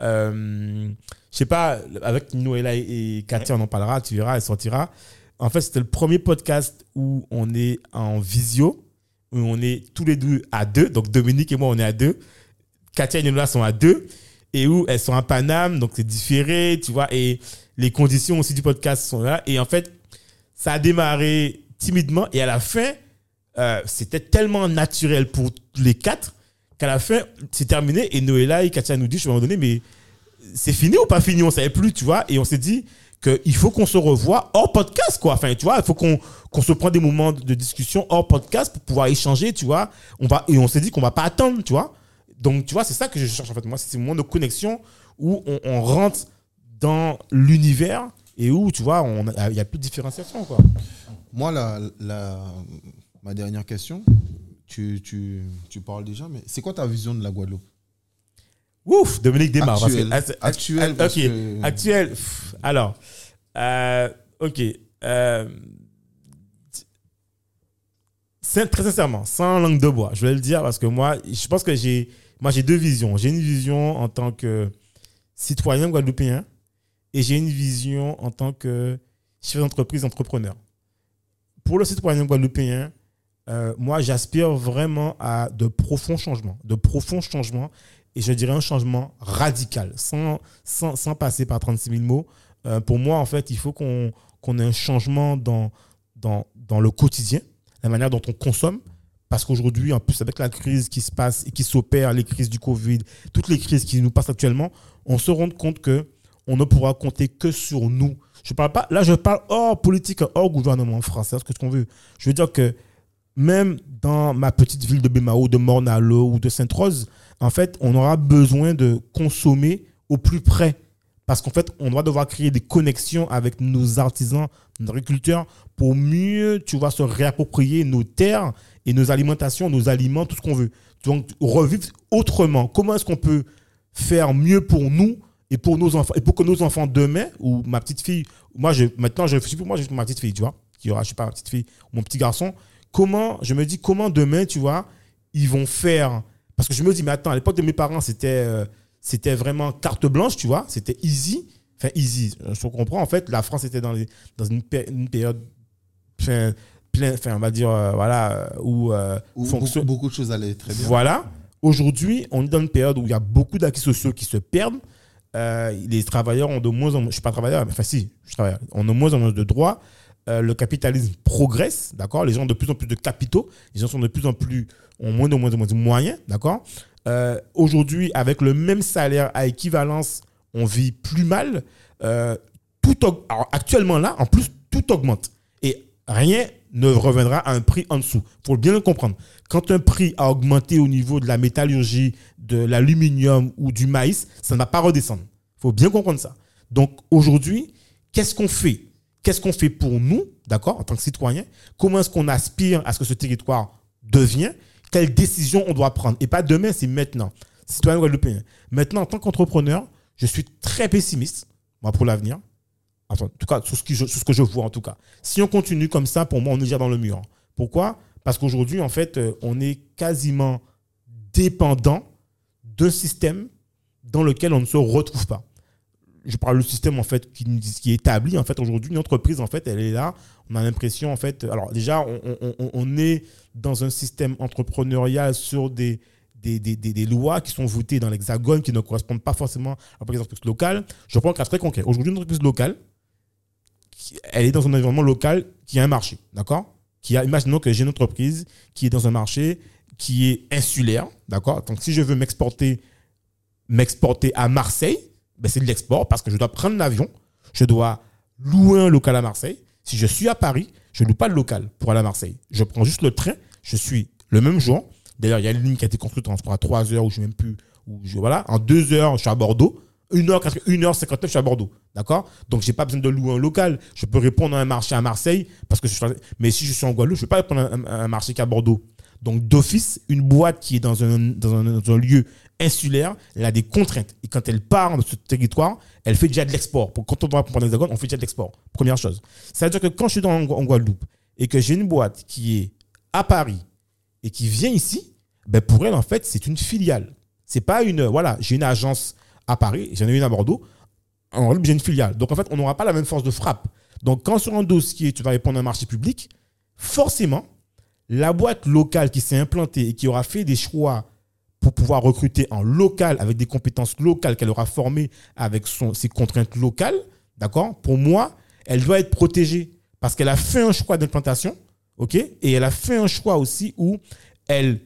Euh, je sais pas, avec Noëlla et Katia, on en parlera, tu verras, elle sortira. En fait, c'était le premier podcast où on est en visio, où on est tous les deux à deux. Donc Dominique et moi, on est à deux. Katia et Noëlla sont à deux. Et où elles sont à Paname, donc c'est différé, tu vois. Et les conditions aussi du podcast sont là. Et en fait, ça a démarré timidement. Et à la fin, euh, c'était tellement naturel pour les quatre qu'à la fin, c'est terminé. Et Noëlla et Katia nous disent, je vais moment donné, mais c'est fini ou pas fini? On savait plus, tu vois. Et on s'est dit qu'il faut qu'on se revoie hors podcast, quoi. Enfin, tu vois, il faut qu'on qu'on se prenne des moments de discussion hors podcast pour pouvoir échanger, tu vois. On va, et on s'est dit qu'on va pas attendre, tu vois. Donc, tu vois, c'est ça que je cherche, en fait. Moi, c'est ce moment de connexion où on, rentre dans l'univers et où, tu vois, il y a plus de différenciation, quoi. Moi, la, la- ma dernière question, tu, tu, tu parles déjà, mais c'est quoi ta vision de la Guadeloupe? Ouf, Dominique démarre. parce que- Actuel. parce que- actuel. pff, Alors, euh, ok. euh, très sincèrement, sans langue de bois, je vais le dire parce que moi, je pense que j'ai, moi, j'ai deux visions. J'ai une vision en tant que citoyen guadeloupéen et j'ai une vision en tant que chef d'entreprise, entrepreneur. Pour le citoyen guadeloupéen, euh, moi, j'aspire vraiment à de profonds changements, de profonds changements et je dirais un changement radical, sans, sans, sans passer par 36 000 mots. Euh, pour moi, en fait, il faut qu'on qu'on ait un changement dans, dans, dans le quotidien, la manière dont on consomme. Parce qu'aujourd'hui, en plus, avec la crise qui se passe et qui s'opère, les crises du Covid, toutes les crises qui nous passent actuellement, on se rend compte que on ne pourra compter que sur nous. Je parle pas, là, je parle hors politique, hors gouvernement français, ce qu'on veut. Je veux dire que même dans ma petite ville de Bémao, de Mornalo ou de Sainte-Rose, en fait, on aura besoin de consommer au plus près. Parce qu'en fait, on va devoir créer des connexions avec nos artisans, nos agriculteurs, pour mieux, tu vois, se réapproprier nos terres et nos alimentations, nos aliments, tout ce qu'on veut. Donc, revivre autrement. Comment est-ce qu'on peut faire mieux pour nous et pour nos enfants et pour que nos enfants demain ou ma petite fille, moi je maintenant je réfléchis pour moi j'ai ma petite fille, tu vois, qui aura je sais pas ma petite fille ou mon petit garçon, comment je me dis comment demain, tu vois, ils vont faire? Parce que je me dis mais attends, à l'époque de mes parents, c'était euh, c'était vraiment carte blanche, tu vois, c'était easy, enfin easy, je comprends en fait, la France était dans les, dans une, péri- une période enfin, plein enfin on va dire euh, voilà où, euh, Où fonction- beaucoup, beaucoup de choses allaient très bien. voilà. Aujourd'hui, on est dans une période où il y a beaucoup d'acquis sociaux qui se perdent. Euh, les travailleurs ont de moins en moins, je suis pas travailleur, mais enfin si, je de moins de droits. Euh, le capitalisme progresse, d'accord? Les gens ont de plus en plus de capitaux, les gens sont de plus en plus, ont moins de moins en moins de moyens, d'accord? Euh, Aujourd'hui, avec le même salaire à équivalence, on vit plus mal. Tout actuellement là, en plus, tout augmente. Et rien ne reviendra à un prix en dessous. Il faut bien le comprendre. Quand un prix a augmenté au niveau de la métallurgie, de l'aluminium ou du maïs, ça ne va pas redescendre. Il faut bien comprendre ça. Donc aujourd'hui, qu'est-ce qu'on fait? Qu'est-ce qu'on fait pour nous, d'accord, en tant que citoyens? Comment est-ce qu'on aspire à ce que ce territoire devienne Quelles décisions on doit prendre? Et pas demain, c'est maintenant. Citoyen guadeloupéen. Maintenant, en tant qu'entrepreneur, je suis très pessimiste, moi, pour l'avenir. En tout cas, sur ce, que je vois, en tout cas. Si on continue comme ça, pour moi, on est déjà dans le mur. Pourquoi? Parce qu'aujourd'hui, en fait, euh, on est quasiment dépendant d'un système dans lequel on ne se retrouve pas. Je parle du système en fait qui, est établi en fait aujourd'hui une entreprise en fait elle est là on a l'impression en fait alors déjà on, est dans un système entrepreneurial sur des des, des, des- lois qui sont votées dans l'hexagone qui ne correspondent pas forcément à l'entreprise locale je prends un cas très concret aujourd'hui une entreprise locale elle est dans un environnement local qui a un marché, d'accord? Qui a, Imaginons que j'ai une entreprise qui est dans un marché qui est insulaire, d'accord? Donc si je veux m'exporter m'exporter à Marseille, ben c'est de l'export parce que je dois prendre l'avion, je dois louer un local à Marseille. Si je suis à Paris, je ne loue pas de local pour aller à Marseille. Je prends juste le train, je suis le même jour. D'ailleurs, il y a une ligne qui a été construite en transport à 3 heures où je suis même plus. Où je, voilà, en 2 heures, je suis à Bordeaux. 1h, 1h59, je suis à Bordeaux. D'accord? Donc, j'ai pas besoin de louer un local. Je peux répondre à un marché à Marseille. parce que Mais si je suis en Guadeloupe, je ne vais pas répondre à un, marché qui est à Bordeaux. Donc, d'office, une boîte qui est dans un, dans un, un lieu insulaire, elle a des contraintes. Et quand elle part de ce territoire, elle fait déjà de l'export. Quand on va prendre l'hexagone, on fait déjà de l'export. Première chose. C'est-à-dire que quand je suis dans, en Guadeloupe et que j'ai une boîte qui est à Paris et qui vient ici, ben pour elle, en fait, c'est une filiale. C'est pas une. Voilà, j'ai une agence à Paris, j'en ai une à Bordeaux. En Guadeloupe, j'ai une filiale. Donc, en fait, on n'aura pas la même force de frappe. Donc, quand sur un dossier, tu vas répondre à un marché public, forcément, la boîte locale qui s'est implantée et qui aura fait des choix pour pouvoir recruter en local avec des compétences locales qu'elle aura formées avec son, ses contraintes locales, d'accord Pour moi, elle doit être protégée parce qu'elle a fait un choix d'implantation, ok Et elle a fait un choix aussi où elle,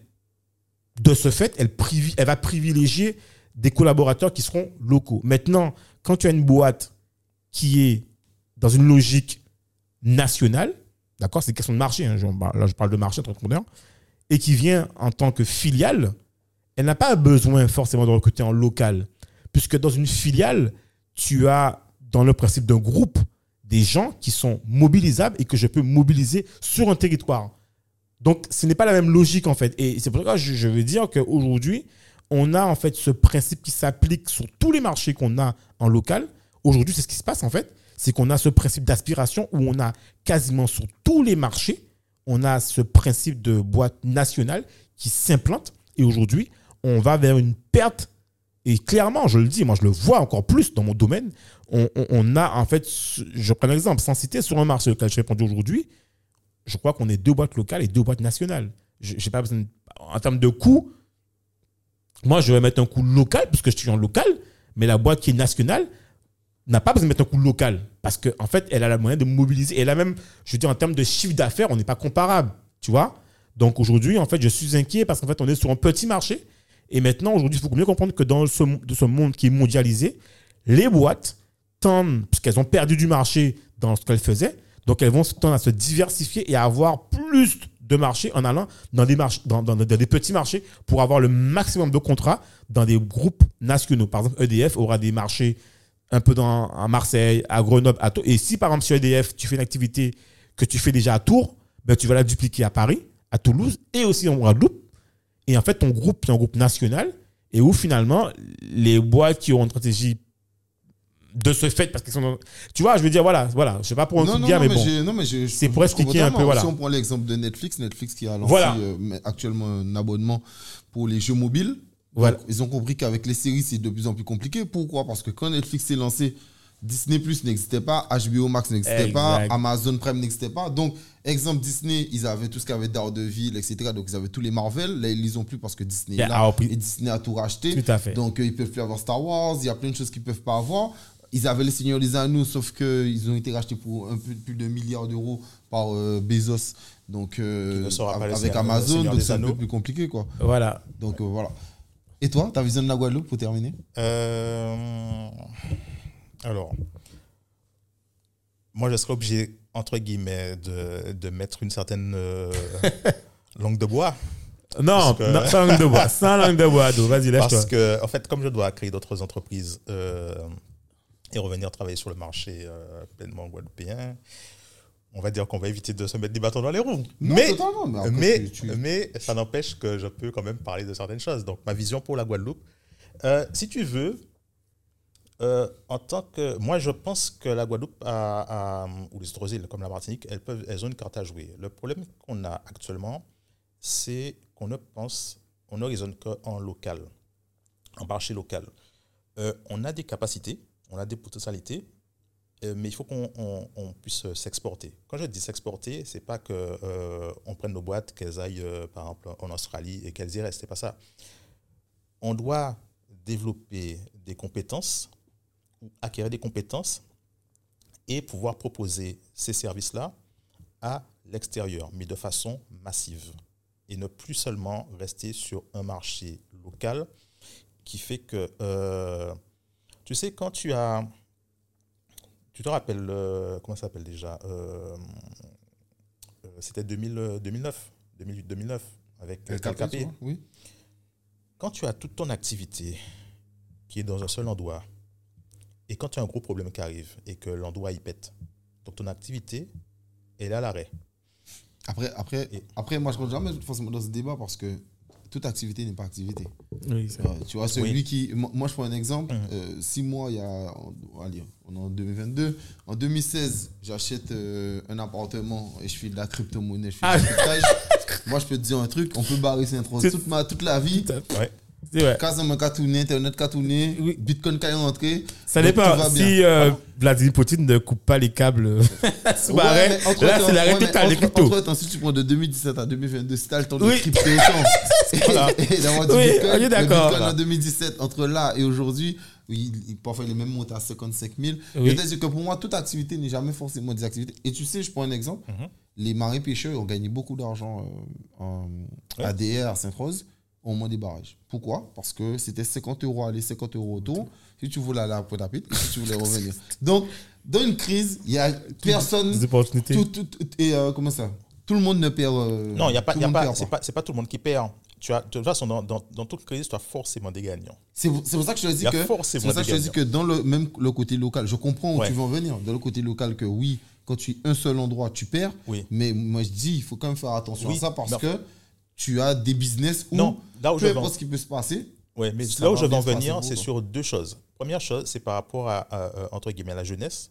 de ce fait, elle, elle va privilégier des collaborateurs qui seront locaux. Maintenant, quand tu as une boîte qui est dans une logique nationale, d'accord C'est question de marché, hein, là je parle de marché entrepreneur, et qui vient en tant que filiale, elle n'a pas besoin forcément de recruter en local, puisque dans une filiale, tu as dans le principe d'un groupe des gens qui sont mobilisables et que je peux mobiliser sur un territoire. Donc, ce n'est pas la même logique en fait. Et c'est pour ça que je veux dire qu'aujourd'hui, on a en fait ce principe qui s'applique sur tous les marchés qu'on a en local. Aujourd'hui, c'est ce qui se passe en fait. C'est qu'on a ce principe d'aspiration où on a quasiment sur tous les marchés, on a ce principe de boîte nationale qui s'implante. Et aujourd'hui, on va vers une perte. Et clairement, je le dis, moi je le vois encore plus dans mon domaine. On, a en fait, je prends un exemple, sans citer, sur un marché auquel je réponds aujourd'hui, je crois qu'on est deux boîtes locales et deux boîtes nationales. J'ai pas besoin, en termes de coûts, moi je vais mettre un coût local puisque je suis en local, mais la boîte qui est nationale n'a pas besoin de mettre un coût local parce qu'en en fait, elle a la moyen de mobiliser. Et là même, je veux dire, en termes de chiffre d'affaires, on n'est pas comparable, tu vois. Donc aujourd'hui, en fait, je suis inquiet parce qu'en fait, on est sur un petit marché et maintenant, aujourd'hui, il faut mieux comprendre que dans ce monde qui est mondialisé, les boîtes tendent, puisqu'elles ont perdu du marché dans ce qu'elles faisaient, donc elles vont tendre à se diversifier et à avoir plus de marchés en allant dans des, marchés, dans, des petits marchés pour avoir le maximum de contrats dans des groupes nationaux. Par exemple, EDF aura des marchés un peu dans, Marseille, à Grenoble, à Tours. Et si par exemple, sur EDF, tu fais une activité que tu fais déjà à Tours, ben, tu vas la dupliquer à Paris, à Toulouse et aussi en Guadeloupe et en fait, ton groupe, c'est un groupe national, et où finalement, les boîtes qui ont une stratégie de ce fait, parce qu'ils sont. Tu vois, je veux dire, voilà, voilà, je sais pas pour un non, mais, mais bon. Non, mais c'est pour expliquer un peu, voilà. Si on prend l'exemple de Netflix, Netflix qui a lancé euh, actuellement un abonnement pour les jeux mobiles. Voilà. ils ont compris qu'avec les séries, c'est de plus en plus compliqué. Pourquoi? Parce que quand Netflix s'est lancé, Disney Plus n'existait pas, HBO Max n'existait pas, Amazon Prime n'existait pas. Donc, exemple Disney, ils avaient tout ce qu'il y avait Daredevil, etc. Donc, ils avaient tous les Marvel. Là, ils les ont plus parce que Disney est là. Et Disney a tout racheté. Tout à fait. Donc, euh, ils peuvent plus avoir Star Wars. Il y a plein de choses qu'ils peuvent pas avoir. Ils avaient les Seigneurs des Anneaux, sauf qu'ils ont été rachetés pour un peu plus de milliards d'euros par euh, Bezos. Donc, euh, avec Amazon, donc c'est un peu plus compliqué, quoi. Voilà. Donc, voilà. Et toi, ta vision de la Guadeloupe pour terminer? Alors, moi, je serais obligé, entre guillemets, de, de mettre une certaine euh, <laughs> langue de bois. Non, sans langue de bois, sans langue de bois, vas-y, lève-toi. Parce que, en fait, comme je dois créer d'autres entreprises euh, et revenir travailler sur le marché euh, pleinement guadeloupéen, on va dire qu'on va éviter de se mettre des bâtons dans les roues. mais, mais, mais, ça n'empêche que je peux quand même parler de certaines choses. Donc, ma vision pour la Guadeloupe, si tu veux, euh, en tant que, moi, je pense que la Guadeloupe ou les autres îles comme la Martinique, elles, peuvent, elles ont une carte à jouer. Le problème qu'on a actuellement, c'est qu'on ne pense, on ne raisonne qu'en local, en marché local. Euh, on a des capacités, on a des potentialités, euh, mais il faut qu'on puisse s'exporter. Quand je dis s'exporter, c'est pas que on prenne nos boîtes, qu'elles aillent par exemple en Australie et qu'elles y restent. C'est pas ça. On doit développer des compétences acquérir des compétences et pouvoir proposer ces services-là à l'extérieur, mais de façon massive. Et ne plus seulement rester sur un marché local qui fait que, euh, tu sais, quand tu as, tu te rappelles, euh, comment ça s'appelle déjà euh, euh, C'était 2000, euh, 2009, 2008, 2009, avec euh, KLKP. Oui. Quand tu as toute ton activité qui est dans un seul endroit, et quand tu as un gros problème qui arrive et que l'endroit y pète, donc ton activité, elle est à l'arrêt. Après, après, Et- après, moi, je ne rentre jamais forcément dans ce débat parce que toute activité n'est pas activité. Oui, c'est Euh, tu vois, celui Oui. qui. Moi, moi, je prends un exemple. Mhm. Euh, six mois, il y a. on- Allez, on est en 2022. En 2016, j'achète euh, un appartement et je fais de la crypto-monnaie, je fais Ah. <laughs> moi, je peux te dire un truc on peut barrer C'est- toute, ma, toute la vie. Ouais. C'est vrai. Casement qu'a tourné, Internet qu'a tourné, Oui. Bitcoin qu'a rentré. Ça dépend. Si euh, Vladimir Poutine ne coupe pas les câbles <laughs> sous Ouais, entre là, c'est l'arrêt total des cryptos. Entre temps, si tu prends de 2017 à 2022, si t'as le temps de autant <laughs> et, et d'avoir du Oui, Bitcoin, on est d'accord. Bitcoin en 2017, entre là et aujourd'hui, oui, parfois il est même monté à 55 000. Oui. Je veux dire que pour moi, toute activité n'est jamais forcément des activités. Et tu sais, je prends un exemple. Mhm. Les marins pêcheurs ont gagné beaucoup d'argent euh, en Ouais. ADR à Sainte-Rose au moment des barrages. Pourquoi? Parce que c'était 50 euros aller, 50 euros retour. Si tu voulais aller à Pointe-à-Pitre si tu voulais revenir. <laughs> Donc, dans une crise, il y a personne Des opportunités. tout, tout- tout- et euh, comment ça? Tout le monde ne perd. euh, Non, il y a pas, y a pas, c'est pas, pas tout le monde qui perd. Tu as, de toute façon, dans, dans, dans toute crise, tu as forcément des gagnants. C'est pour ça que je te dis que. C'est forcément pour ça que je te dis que dans le même le côté local, je comprends où Ouais. tu veux en venir. Dans le côté local, que oui, quand tu es un seul endroit, tu perds. Oui. Mais moi, je dis, il faut quand même faire attention Oui, à ça parce mais- que tu as des business où Non, là où je peu vais en- importe ce qui peut se passer. Ouais, mais là où je vais en venir, c'est sur deux choses. Première chose, c'est par rapport à, à, euh, entre guillemets, la jeunesse.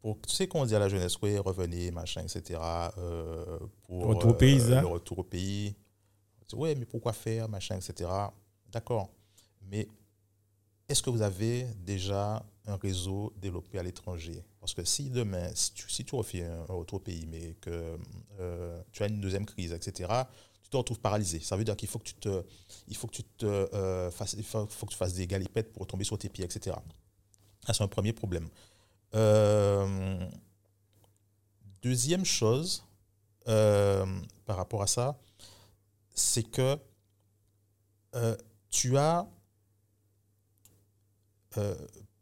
Pour, tu sais, quand on dit à la jeunesse, oui, revenez, machin, etc. euh, pour Retour au pays, le retour au pays. Oui, mais pourquoi faire, machin, etc. D'accord. Mais est-ce que vous avez déjà un réseau développé à l'étranger? Parce que si demain, si tu, si tu refais un, retour au pays, mais que euh, tu as une deuxième crise, etc., te retrouves paralysé. Ça veut dire qu'il faut que tu te, il faut que tu te euh, fasses, il faut, que tu fasses des galipettes pour tomber sur tes pieds, etc. Ça, c'est un premier problème. Euh, deuxième chose, euh, par rapport à ça, c'est que tu as,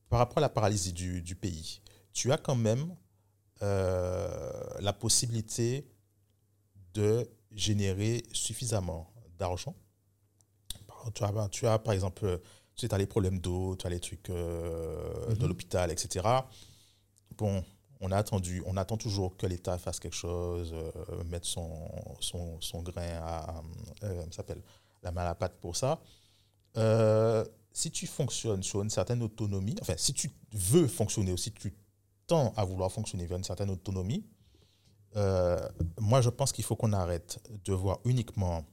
par rapport à la paralysie du, pays, tu as quand même la possibilité de générer suffisamment d'argent. Tu as, tu as, par exemple, tu as les problèmes d'eau, tu as les trucs euh, de l'hôpital, etc. Bon, on a attendu, on attend toujours que l'État fasse quelque chose, euh, mettre son, son, son grain à, euh, s'appelle, la main à la pâte pour ça. Euh, si tu fonctionnes sur une certaine autonomie, enfin, si tu veux fonctionner ou si tu tends à vouloir fonctionner vers une certaine autonomie, euh, moi, je pense qu'il faut qu'on arrête de voir uniquement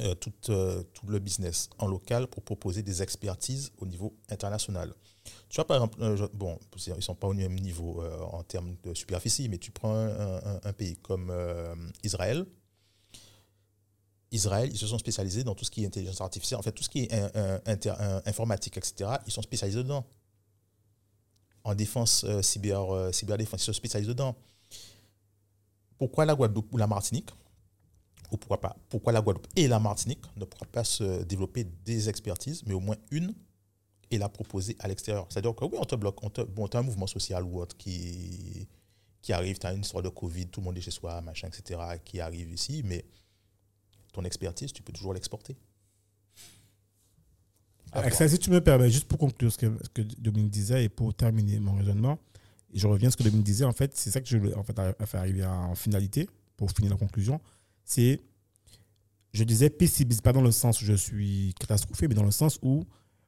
euh, tout, euh, tout le business en local pour proposer des expertises au niveau international. Tu vois, par exemple, bon, ils ne sont pas au même niveau en termes de superficie, mais tu prends un, pays comme Israël. Israël, ils se sont spécialisés dans tout ce qui est intelligence artificielle, en fait, tout ce qui est informatique, etc. Ils sont spécialisés dedans. En défense, cyber, cyberdéfense, ils sont spécialisés dedans. Pourquoi la Guadeloupe ou la Martinique? Ou pourquoi pas? Pourquoi la Guadeloupe et la Martinique ne pourraient pas se développer des expertises, mais au moins une, et la proposer à l'extérieur? C'est-à-dire que oui, on te bloque, on te, as un mouvement social ou autre qui, qui arrive, tu as une histoire de Covid, tout le monde est chez soi, machin, etc., qui arrive ici, mais ton expertise, tu peux toujours l'exporter. Axel, si tu me permets, juste pour conclure ce que, ce que Dominique disait et pour terminer mon raisonnement, je reviens à ce que Dominique disait, en fait, c'est ça que je en fait, à faire arriver en finalité, pour finir la conclusion, c'est, je disais pessimiste, pas dans le sens où je suis catastrophé, mais dans le sens où,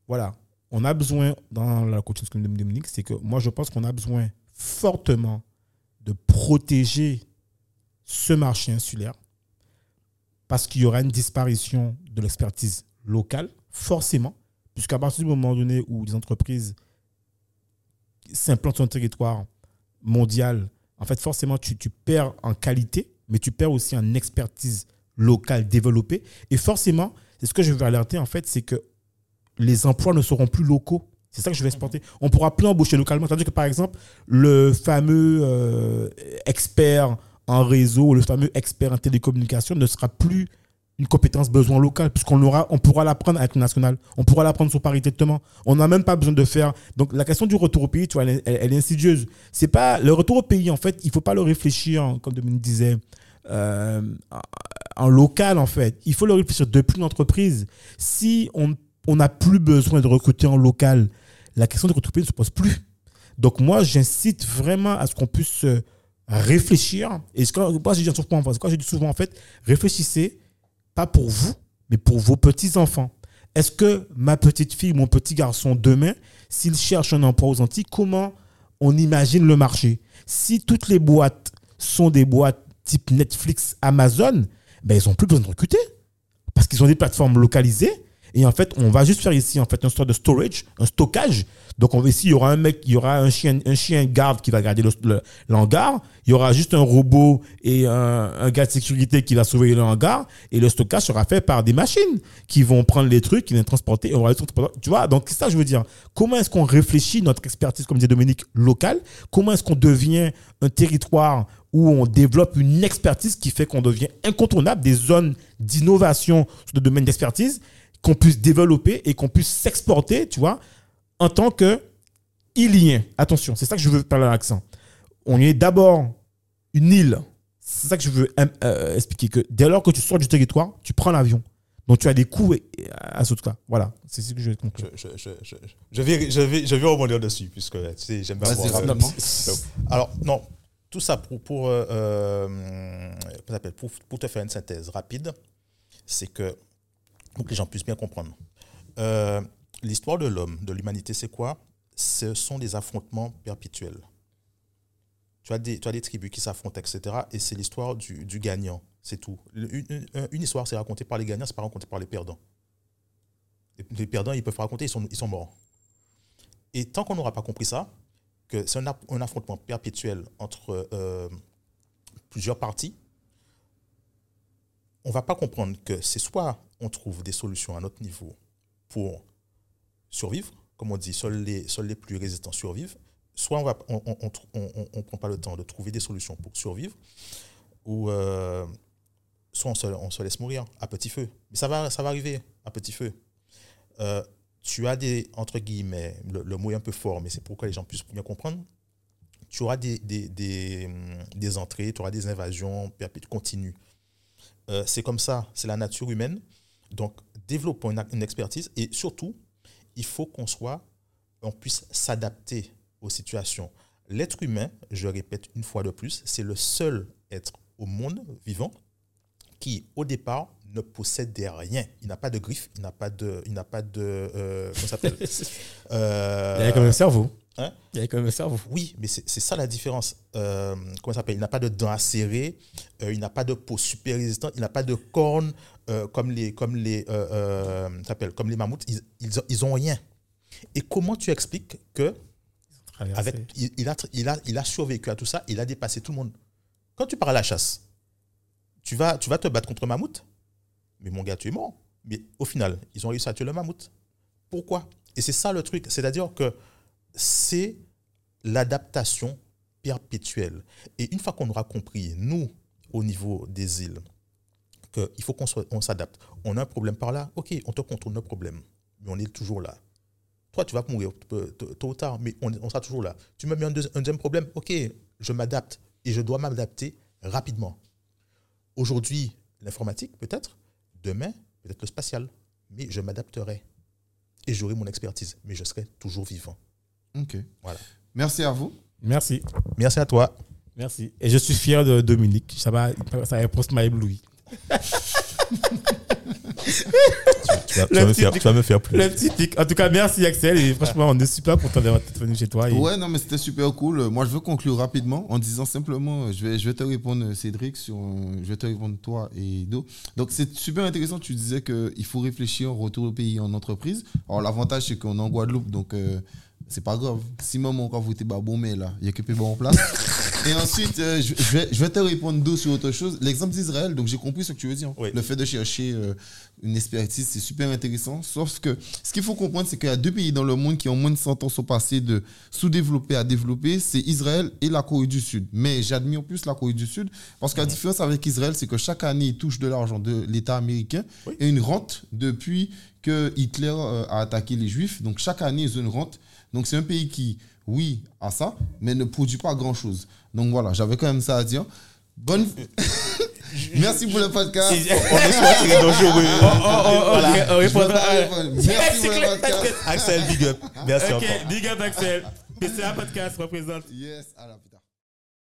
voilà, on a besoin, dans la coaching de Dominique, c'est que moi, je pense qu'on a besoin fortement de protéger ce marché insulaire parce qu'il y aura une disparition de l'expertise locale, forcément, puisqu'à partir du moment donné où des entreprises s'implantent sur un territoire mondial, en fait, forcément, tu, tu perds en qualité, mais tu perds aussi en expertise locale développée. Et forcément, c'est ce que je veux alerter, en fait, c'est que les emplois ne seront plus locaux. C'est ça que je vais exporter. On pourra plus embaucher localement. C'est-à-dire que, par exemple, le fameux euh, expert en réseau, le fameux expert en télécommunication ne sera plus une compétence besoin local, puisqu'on aura, on pourra l'apprendre avec le national, on pourra l'apprendre sur paritétement. On n'a même pas besoin de faire. Donc la question du retour au pays, tu vois, elle, est- insidieuse. C'est pas le retour au pays, en fait, il faut pas le réfléchir, comme Dominique disait, euh, en local, en fait. Il faut le réfléchir depuis l'entreprise. Si on n'a plus besoin de recruter en local, la question du retour au pays ne se pose plus. Donc moi, j'incite vraiment à ce qu'on puisse euh, réfléchir. Et ce que moi, je dis souvent, en fait, réfléchissez pas pour vous, mais pour vos petits-enfants. Est-ce que ma petite fille, mon petit garçon, demain, s'il cherche un emploi aux Antilles, comment on imagine le marché? Si toutes les boîtes sont des boîtes type Netflix, Amazon, ben, ils n'ont plus besoin de recruter parce qu'ils ont des plateformes localisées. Et en fait, on va juste faire ici en fait un store de storage, un stockage. Donc on ici, il y aura un mec, il y aura un chien, un chien garde qui va garder le- le- l'hangar. Il y aura juste un robot et un, gars de sécurité qui va surveiller le hangar. Et le stockage sera fait par des machines qui vont prendre les trucs, qui vont les transporter. Tu vois, donc c'est ça je veux dire. Comment est-ce qu'on réfléchit notre expertise, comme disait Dominique, locale? Comment est-ce qu'on devient un territoire où on développe une expertise qui fait qu'on devient incontournable, des zones d'innovation sur le domaine d'expertise, qu'on puisse développer et qu'on puisse s'exporter, tu vois, en tant que ilien. Attention, c'est ça que je veux parler à l'accent. On est d'abord une île. C'est ça que je veux euh, euh, expliquer. Que dès lors que tu sors du territoire, tu prends l'avion. Donc tu as des coûts et- et à ce truc-là. Voilà, c'est ce que je veux conclure. Je, je, je, je, je vais, je, vais, je vais rebondir dessus, puisque tu sais, j'aime bien voir- rapidement. Alors, non, tout ça pour, pour, euh, euh, pour, pour te faire une synthèse rapide, c'est que, pour que les gens puissent bien comprendre, euh, l'histoire de l'homme, de l'humanité, c'est quoi? Ce sont des affrontements perpétuels. Tu as des, tu as des tribus qui s'affrontent, etc. Et c'est l'histoire du, du gagnant, c'est tout. Une, histoire, c'est raconté par les gagnants, c'est pas raconté par les perdants. Les, perdants, ils peuvent raconter, ils sont, ils sont morts. Et tant qu'on n'aura pas compris ça, que c'est un affrontement perpétuel entre euh, plusieurs parties, on va pas comprendre que c'est soit on trouve des solutions à notre niveau pour survivre, comme on dit, seuls les, plus résistants survivent, soit on ne on, on, on, on- prend pas le temps de trouver des solutions pour survivre, ou euh, soit on se, laisse mourir à petit feu. Mais ça va, ça va arriver à petit feu. Euh, tu as des, entre guillemets, le, mot est un peu fort, mais c'est pour que les gens puissent bien comprendre. Tu auras des, des, des, hum, des entrées, tu auras des invasions continues. Euh, c'est comme ça, c'est la nature humaine. Donc, développons une, expertise et surtout, il faut qu'on soit, on puisse s'adapter aux situations. L'être humain, je répète une fois de plus, c'est le seul être au monde vivant qui, au départ, ne possède rien. Il n'a pas de griffes, il n'a pas de, il n'a pas de, euh, comment s'appelle? <laughs> Il a quand même un cerveau. Hein? Il y a quand même un cerveau. oui, mais c'est ça la différence. Euh, comment ça s'appelle? Il n'a pas de dents acérées, euh, il n'a pas de peau super résistante, il n'a pas de cornes euh, comme les, comme les, euh, comme les mammouths. Ils, ils, ils ont rien. Et comment tu expliques que avec, il, il a, il, a, il a survécu à tout ça, il a dépassé tout le monde. Quand tu pars à la chasse, tu vas, tu vas te battre contre un mammouth, mais mon gars, tu es mort. Mais au final, ils ont réussi à tuer le mammouth. Pourquoi? Et c'est ça le truc. C'est-à-dire que c'est l'adaptation perpétuelle. Et une fois qu'on aura compris, nous, au niveau des îles, qu'il faut qu'on s'adapte. On a un problème par là, ok, on te contrôle nos problèmes, mais on est toujours là. Toi, tu vas mourir tôt ou tard, mais on, sera toujours là. Tu me mets un deuxième problème, ok, je m'adapte et je dois m'adapter rapidement. Aujourd'hui, l'informatique, peut-être. Demain, peut-être le spatial. Mais je m'adapterai. Et j'aurai mon expertise. Mais je serai toujours vivant. Ok. Voilà. Merci à vous. Merci. Merci à toi. Merci. Et je suis fier de Dominique. Ça va, sa réponse m'a ébloui. <laughs> Tu vas, tu vas me faire- tu vas me faire Le petit tic. En tout cas, merci Axel. Et franchement, on est super content d'avoir été venu chez toi. Et Ouais, non, mais c'était super cool. Moi, je veux conclure rapidement en disant simplement, je vais, je vais te répondre, Cédric, sur, je vais te répondre toi et Do. Donc, c'est super intéressant. Tu disais qu'il faut réfléchir au retour au pays en entreprise. Alors, l'avantage, c'est qu'on est en Guadeloupe, donc euh, c'est pas grave. Si maman, quand vous êtes bon, mais là, il y a que peu bon en place. <laughs> Et ensuite, euh, je, je vais, je vais te répondre d'eau sur autre chose. L'exemple d'Israël, donc j'ai compris ce que tu veux dire. Oui. Le fait de chercher euh, une expertise, c'est super intéressant. Sauf que ce qu'il faut comprendre, c'est qu'il y a deux pays dans le monde qui ont moins de 100 ans sont passés de sous-développé à développé, c'est Israël et la Corée du Sud. Mais j'admire plus la Corée du Sud parce que la différence avec Israël, c'est que chaque année, ils touchent de l'argent de l'État américain Oui. et une rente depuis que Hitler euh, a attaqué les Juifs. Donc chaque année, ils ont une rente. Donc c'est un pays qui, oui, a ça, mais ne produit pas grand-chose. Donc voilà, j'avais quand même ça à dire. Bonne... <laughs> Merci pour le podcast. On est sur un terrain dangereux. Vais pas à- répondre. Merci pour le podcast. Axel, big up. Merci Ok, encore. big up Axel. PCA Podcast représente. Yes, à la putain.